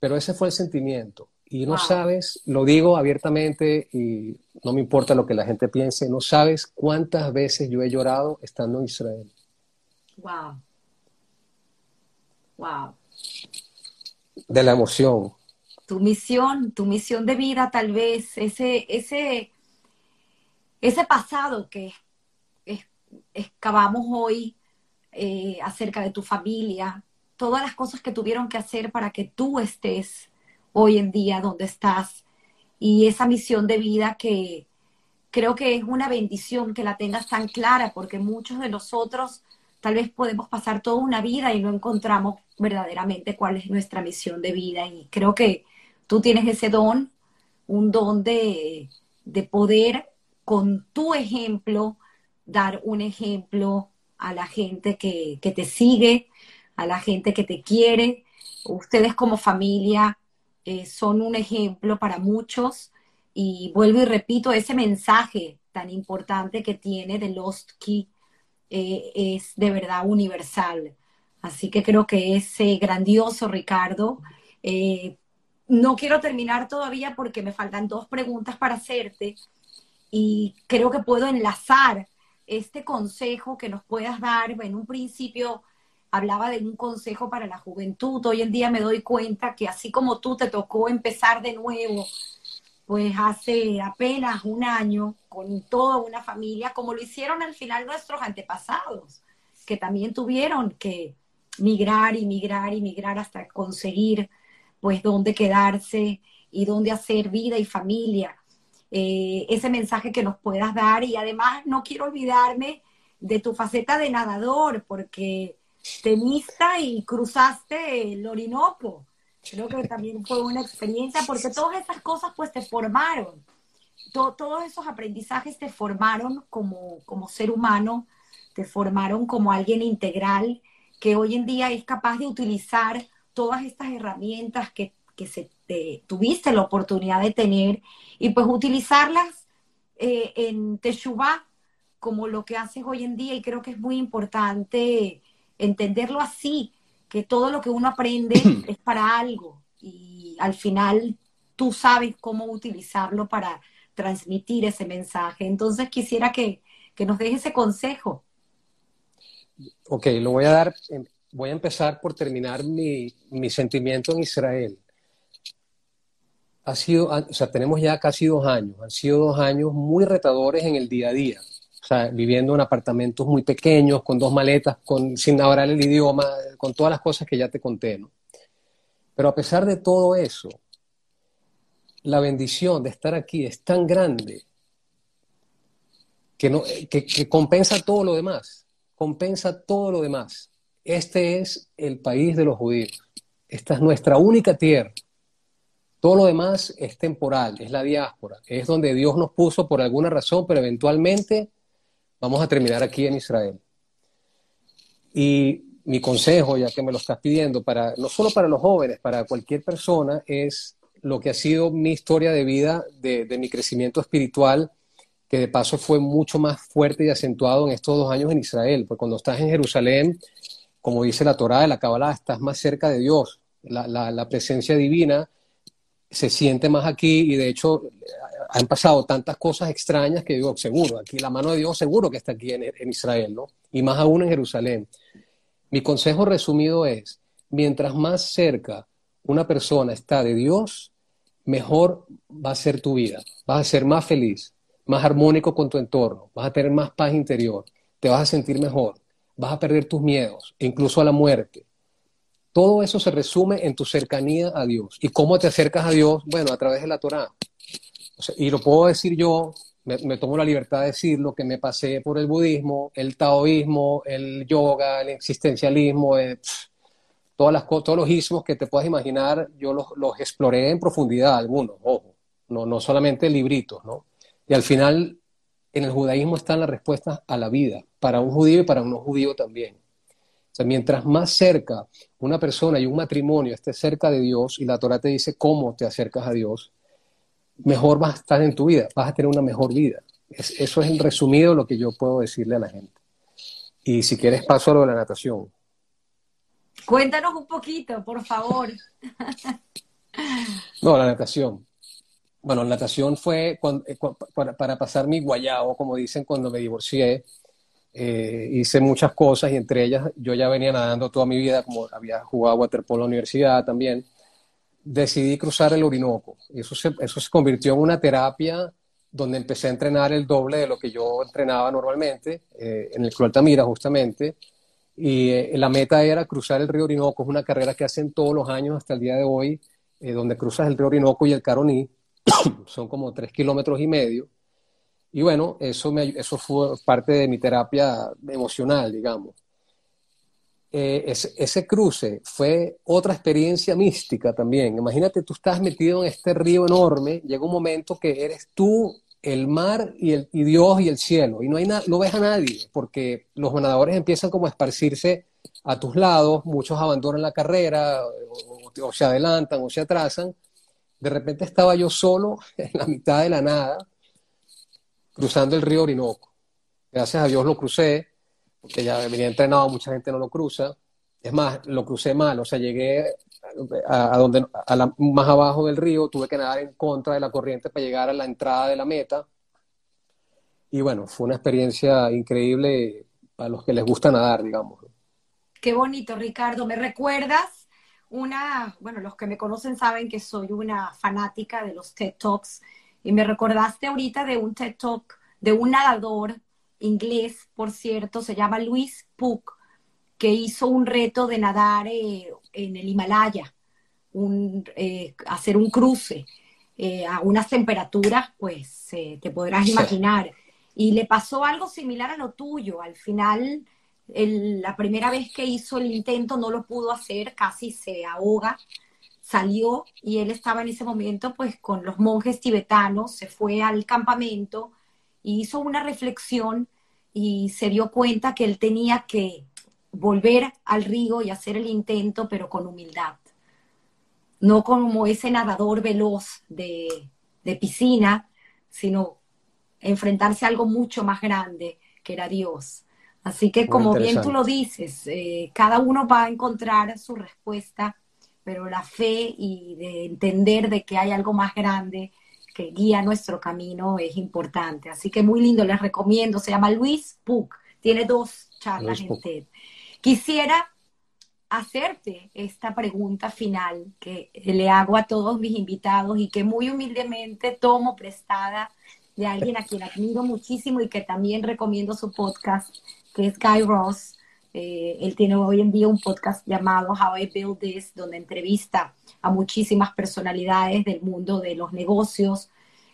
Pero ese fue el sentimiento. Y no sabes, lo digo abiertamente y no me importa lo que la gente piense, no sabes cuántas veces yo he llorado estando en Israel. Wow. Wow. De la emoción tu misión, tu misión de vida tal vez, ese, ese, ese pasado que excavamos hoy eh, acerca de tu familia, todas las cosas que tuvieron que hacer para que tú estés hoy en día donde estás. Y esa misión de vida que creo que es una bendición que la tengas tan clara porque muchos de nosotros tal vez podemos pasar toda una vida y no encontramos verdaderamente cuál es nuestra misión de vida. Y creo que Tú tienes ese don, un don de, poder con tu ejemplo dar un ejemplo a la gente que, te sigue, a la gente que te quiere. Ustedes como familia eh, son un ejemplo para muchos Y vuelvo y repito, ese mensaje tan importante que tiene de Lost Key eh, es de verdad universal. Así que creo que es eh, grandioso, Ricardo. No quiero terminar todavía porque me faltan dos preguntas para hacerte y creo que puedo enlazar este consejo que nos puedas dar. En un principio hablaba de un consejo para la juventud. Hoy en día me doy cuenta que así como tú te tocó empezar de nuevo, pues hace apenas un año con toda una familia, como lo hicieron al final nuestros antepasados, que también tuvieron que migrar y migrar y migrar hasta conseguir pues dónde quedarse y dónde hacer vida y familia. Eh, ese mensaje que nos puedas dar y además no quiero olvidarme de tu faceta de nadador porque tenista y cruzaste el Orinoco. Creo que también fue una experiencia porque todas esas cosas pues te formaron. todos esos aprendizajes te formaron como, como ser humano, te formaron como alguien integral que hoy en día es capaz de utilizar todas estas herramientas que, se tuviste la oportunidad de tener y pues utilizarlas eh, en Teshuvah como lo que haces hoy en día y creo que es muy importante entenderlo así, que todo lo que uno aprende es para algo y al final tú sabes cómo utilizarlo para transmitir ese mensaje. Entonces quisiera que, que nos deje ese consejo. Ok, lo voy a dar voy a empezar por terminar mi, mi sentimiento en Israel. Ha sido, o sea, tenemos ya casi dos años, han sido dos años muy retadores en el día a día. O sea, viviendo en apartamentos muy pequeños, con dos maletas, con, sin hablar el idioma, con todas las cosas que ya te conté, ¿no? Pero a pesar de todo eso, la bendición de estar aquí es tan grande que, no, que, que compensa todo lo demás, compensa todo lo demás. Este es el país de los judíos. Esta es nuestra única tierra. Todo lo demás es temporal, es la diáspora, es donde Dios nos puso por alguna razón, pero eventualmente vamos a terminar aquí en Israel. Y mi consejo, ya que me lo estás pidiendo, para, no solo para los jóvenes, para cualquier persona, es lo que ha sido mi historia de vida, de, de mi crecimiento espiritual, que de paso fue mucho más fuerte y acentuado en estos dos años en Israel, porque cuando estás en Jerusalén como dice la Torá de la Kabbalah, estás más cerca de Dios. La, presencia divina se siente más aquí y de hecho han pasado tantas cosas extrañas que digo, seguro, aquí la mano de Dios seguro que está aquí en, Israel, ¿no? Y más aún en Jerusalén. Mi consejo resumido es, mientras más cerca una persona está de Dios, mejor va a ser tu vida. Vas a ser más feliz, más armónico con tu entorno, vas a tener más paz interior, te vas a sentir mejor vas a perder tus miedos, incluso a la muerte. Todo eso se resume en tu cercanía a Dios. ¿Y cómo te acercas a Dios? Bueno, a través de la Y lo puedo decir yo, me, tomo la libertad de decirlo, que me pasé por el budismo, el taoísmo, el yoga, el existencialismo, eh, todas las, todos los ismos que te puedas imaginar, yo los, los exploré en profundidad, algunos, ojo, no, no solamente libritos, ¿no? Y al final en el judaísmo están las respuestas a la vida, para un judío y para un no judío también. O sea, mientras más cerca una persona y un matrimonio esté cerca de Dios y la Torah te dice cómo te acercas a Dios, mejor vas a estar en tu vida, vas a tener una mejor vida. eso es en resumido lo que yo puedo decirle a la gente. Y si quieres paso a lo de la natación. Cuéntanos un poquito, por favor. no, la natación. Bueno, la natación fue eh, para, pasar mi guayao, como dicen, cuando me divorcié. Eh, hice muchas cosas y entre ellas yo ya venía nadando toda mi vida, como había jugado waterpolo en la universidad también. Decidí cruzar el Orinoco. Y eso se, eso se convirtió en una terapia donde empecé a entrenar el doble de lo que yo entrenaba normalmente, eh, en el Club Altamira justamente. Y la meta era cruzar el río Orinoco. Es una carrera que hacen todos los años hasta el día de hoy, donde cruzas el río Orinoco y el Caroní son como tres kilómetros y medio. Y bueno, eso, me, eso fue parte de mi terapia emocional, digamos. Eh, ese, cruce fue otra experiencia mística también. Imagínate, tú estás metido en este río enorme, llega un momento que eres tú, el mar y, el, y Dios y el cielo, y no, hay no ves a nadie, porque los nadadores empiezan como a esparcirse a tus lados, muchos abandonan la carrera, o se adelantan o se atrasan, De repente estaba yo solo en la mitad de la nada, cruzando el río Orinoco. Gracias a Dios lo crucé, porque ya venía entrenado, mucha gente no lo cruza. Es más, lo crucé mal, o sea, llegué a, donde, a la, más abajo del río, tuve que nadar en contra de la corriente para llegar a la entrada de la meta. Y bueno, fue una experiencia increíble para los que les gusta nadar, digamos. Qué bonito, Ricardo. ¿Me recuerdas una, bueno, los que me conocen saben que soy una fanática de los TED Talks y me recordaste ahorita de un TED Talk de un nadador inglés, por cierto, se llama Luis Puck, que hizo un reto de nadar eh, en el Himalaya, un, eh, hacer un cruce eh, a unas temperaturas, pues te podrás imaginar. Y le pasó algo similar a lo tuyo. Al final, la primera vez que hizo el intento no lo pudo hacer, casi se ahoga, salió y él estaba en ese momento pues con los monjes tibetanos, se fue al campamento y hizo una reflexión y se dio cuenta que él tenía que volver al río y hacer el intento, pero con humildad. No como ese nadador veloz de, piscina, sino enfrentarse a algo mucho más grande, que era Dios. Así que como bien tú lo dices, eh, cada uno va a encontrar su respuesta, pero la fe y de entender de que hay algo más grande que guía nuestro camino es importante. Así que muy lindo, les recomiendo. Se llama Luis Puck. Tiene dos charlas en TED. Quisiera hacerte esta pregunta final que le hago a todos mis invitados y que muy humildemente tomo prestada de alguien a quien admiro muchísimo y que también recomiendo su podcast, que es Guy Ross. Eh, él tiene hoy en día un podcast llamado How I Build This, donde entrevista a muchísimas personalidades del mundo de los negocios,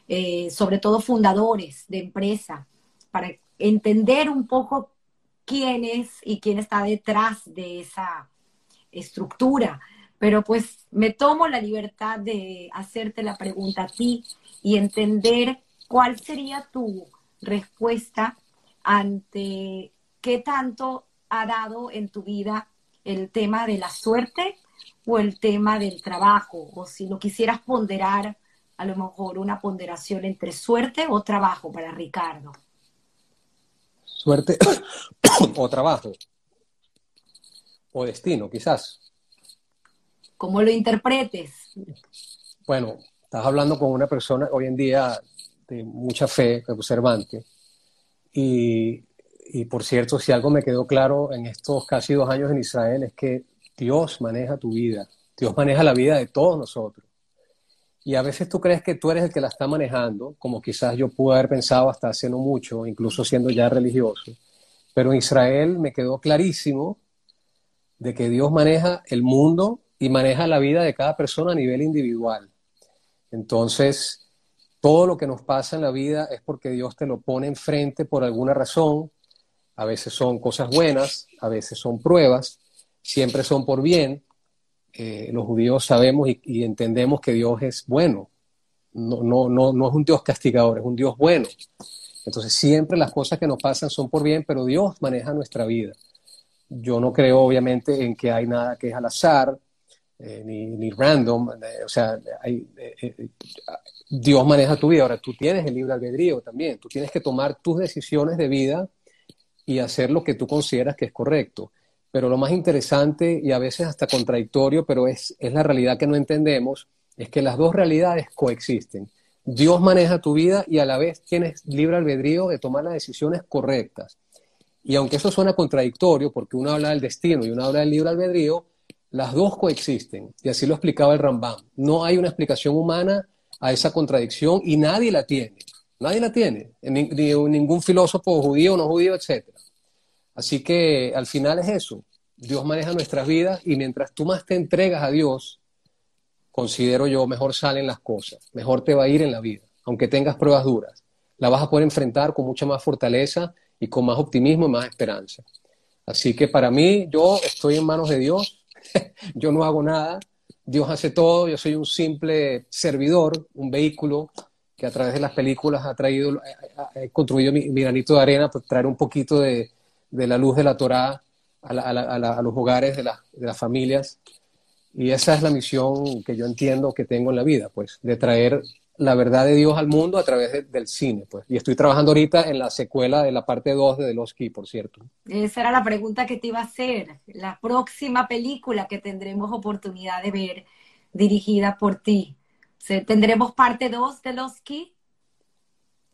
eh, sobre todo fundadores de empresa, para entender un poco quién es y quién está detrás de esa estructura. Pero pues me tomo la libertad de hacerte la pregunta a ti y entender cuál sería tu respuesta ante qué tanto ha dado en tu vida el tema de la suerte el tema del trabajo, o si lo quisieras ponderar, a lo mejor una ponderación entre suerte o trabajo para Ricardo suerte o trabajo o destino, quizás. ¿Cómo lo interpretes? Bueno, estás hablando con una persona hoy en día de mucha fe, observante, y, y por cierto, si algo me quedó claro en estos casi dos años en Israel es que Dios maneja tu vida, Dios maneja la vida de todos nosotros. Y a veces tú crees que tú eres el que la está manejando, como quizás yo pude haber pensado hasta hace no mucho, incluso siendo ya religioso. Pero en Israel me quedó clarísimo de que Dios maneja el mundo y maneja la vida de cada persona a nivel individual. Entonces, todo lo que nos pasa en la vida es porque Dios te lo pone enfrente por alguna razón. A veces son cosas buenas, a veces son pruebas, siempre son por bien, eh, los judíos sabemos y, entendemos que Dios es bueno. No, no, no, no es un Dios castigador, es un Dios bueno. Entonces siempre las cosas que nos pasan son por bien, pero Dios maneja nuestra vida. Yo no creo obviamente en que hay nada que es al azar, eh, ni, ni, random, eh, o sea, hay, Dios maneja tu vida. Ahora tú tienes el libre albedrío también, tú tienes que tomar tus decisiones de vida y hacer lo que tú consideras que es correcto pero lo más interesante y a veces hasta contradictorio, pero es, es la realidad que no entendemos, es que las dos realidades coexisten. Dios maneja tu vida y a la vez tienes libre albedrío de tomar las decisiones correctas. Y aunque eso suena contradictorio, porque uno habla del destino y uno habla del libre albedrío, las dos coexisten. Y así lo explicaba el Rambam. No hay una explicación humana a esa contradicción y nadie la tiene. Nadie la tiene. Ni, ningún filósofo judío, no judío, etcétera. Así que al final es eso. Dios maneja nuestras vidas y mientras tú más te entregas a Dios, considero yo, mejor salen las cosas, mejor te va a ir en la vida, aunque tengas pruebas duras. La vas a poder enfrentar con mucha más fortaleza y con más optimismo y más esperanza. Así que para mí, yo estoy en manos de Dios, yo no hago nada, Dios hace todo, yo soy un simple servidor, un vehículo que a través de las películas ha traído, he construido mi, mi granito de arena para traer un poquito de, de la luz de la Torá a, los hogares de, las familias. Y esa es la misión que yo entiendo que tengo en la vida, pues, de traer la verdad de Dios al mundo a través del cine, pues. Y estoy trabajando ahorita en la secuela de la parte 2 de The Lost Key, por cierto. Esa era la pregunta que te iba a hacer. La próxima película que tendremos oportunidad de ver dirigida por ti. ¿Tendremos parte 2 de Lost Key?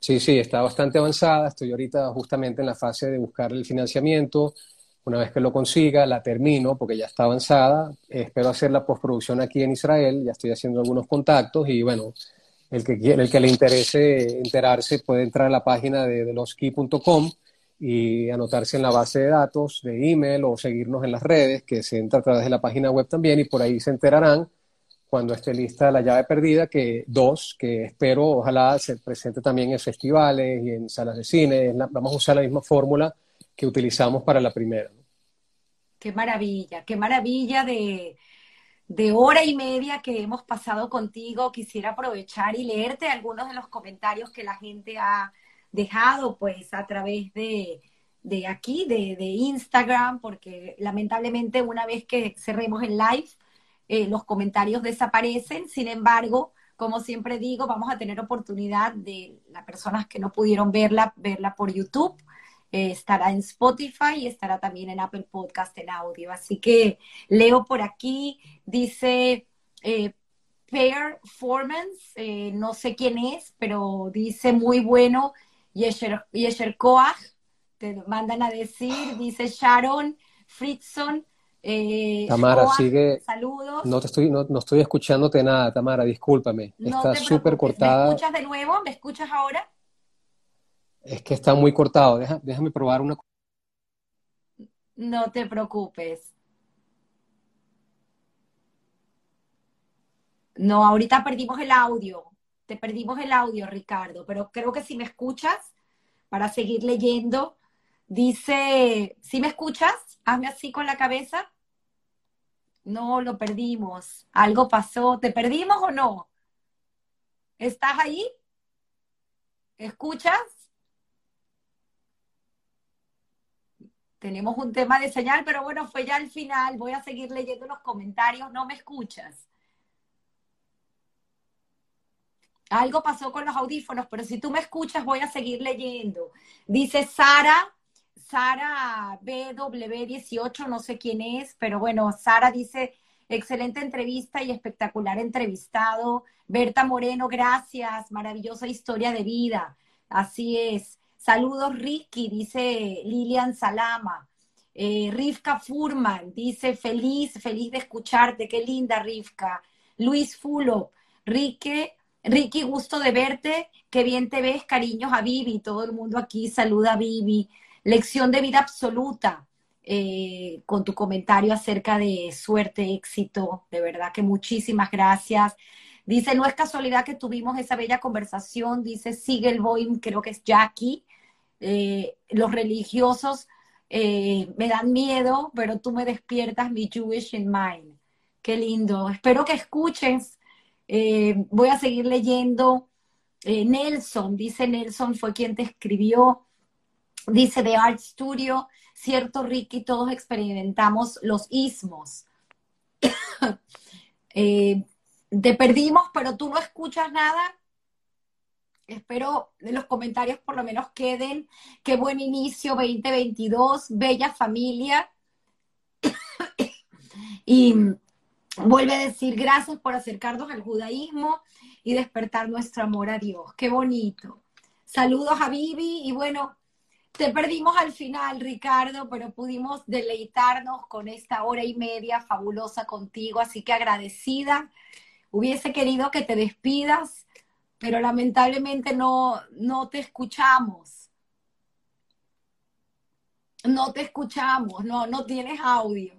Sí, sí, está bastante avanzada. Estoy ahorita justamente en la fase de buscar el financiamiento. Una vez que lo consiga, la termino porque ya está avanzada. Espero hacer la postproducción aquí en Israel. Ya estoy haciendo algunos contactos y bueno, el que, el que le interese enterarse puede entrar a la página de, de loski.com y anotarse en la base de datos de email o seguirnos en las redes, que se entra a través de la página web también y por ahí se enterarán cuando esté lista la llave perdida, que dos, que espero ojalá se presente también en festivales y en salas de cine. vamos a usar la misma fórmula que utilizamos para la primera. Qué maravilla, qué maravilla de, de hora y media que hemos pasado contigo. Quisiera aprovechar y leerte algunos de los comentarios que la gente ha dejado pues a través de, de aquí, de, de, Instagram, porque lamentablemente una vez que cerremos el live, eh, los comentarios desaparecen. Sin embargo, como siempre digo, vamos a tener oportunidad de las personas que no pudieron verla, verla por YouTube. Eh, estará en Spotify y estará también en Apple Podcast en audio. Así que leo por aquí, dice eh, Performance, eh, no sé quién es, pero dice muy bueno, Yesher, Yesher Koach, te mandan a decir, dice Sharon Fritzson. Eh, Tamara, sigue. Saludos. No, te estoy, no, no, estoy escuchándote nada, Tamara, discúlpame. Está súper cortada. ¿Me escuchas de nuevo? ¿Me escuchas ahora? Es que está muy cortado. déjame probar una. No te preocupes. No, ahorita perdimos el audio. Te perdimos el audio, Ricardo, pero creo que si me escuchas, para seguir leyendo, dice, si me escuchas, hazme así con la cabeza. No, lo perdimos. Algo pasó. ¿Te perdimos o no? ¿Estás ahí? ¿Escuchas? tenemos un tema de señal, pero bueno, fue ya al final. Voy a seguir leyendo los comentarios. ¿No me escuchas? Algo pasó con los audífonos, pero si tú me escuchas, voy a seguir leyendo. Dice Sara, Sara BW18, no sé quién es, pero bueno, Sara dice, excelente entrevista y espectacular entrevistado. Berta Moreno, gracias, maravillosa historia de vida. Así es. Saludos, Ricky, dice Lilian Salama. Eh, Rivka Furman dice, feliz, feliz de escucharte, qué linda Rivka. Luis Fulo, Ricky, Ricky, gusto de verte, qué bien te ves, cariños a Vivi, todo el mundo aquí saluda a Vivi. Lección de vida absoluta, eh, con tu comentario acerca de suerte, éxito, de verdad que muchísimas gracias. Dice, no es casualidad que tuvimos esa bella conversación, dice Sigel Boim, creo que es Jackie, eh, los religiosos eh, me dan miedo, pero tú me despiertas mi Jewish in mind. Qué lindo. Espero que escuches. Voy a seguir leyendo. Nelson, dice Nelson, fue quien te escribió. Dice de Art Studio, cierto Ricky, todos experimentamos los ismos. te perdimos, pero tú no escuchas nada. Espero de los comentarios por lo menos queden. Qué buen inicio 2022, bella familia. y vuelve a decir gracias por acercarnos al judaísmo y despertar nuestro amor a Dios. Qué bonito. Saludos a Vivi y bueno, te perdimos al final, Ricardo, pero pudimos deleitarnos con esta hora y media fabulosa contigo, así que agradecida. Hubiese querido que te despidas pero lamentablemente no, no te escuchamos. No te escuchamos, no, no tienes audio.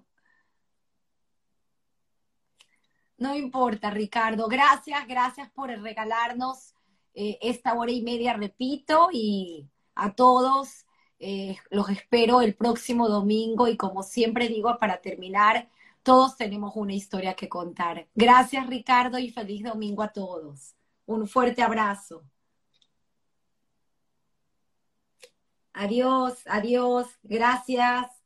No importa, Ricardo. Gracias, gracias por regalarnos eh, esta hora y media, repito, y a todos eh, los espero el próximo domingo y como siempre digo, para terminar, todos tenemos una historia que contar. Gracias, Ricardo, y feliz domingo a todos. Un fuerte abrazo. Adiós, adiós, gracias.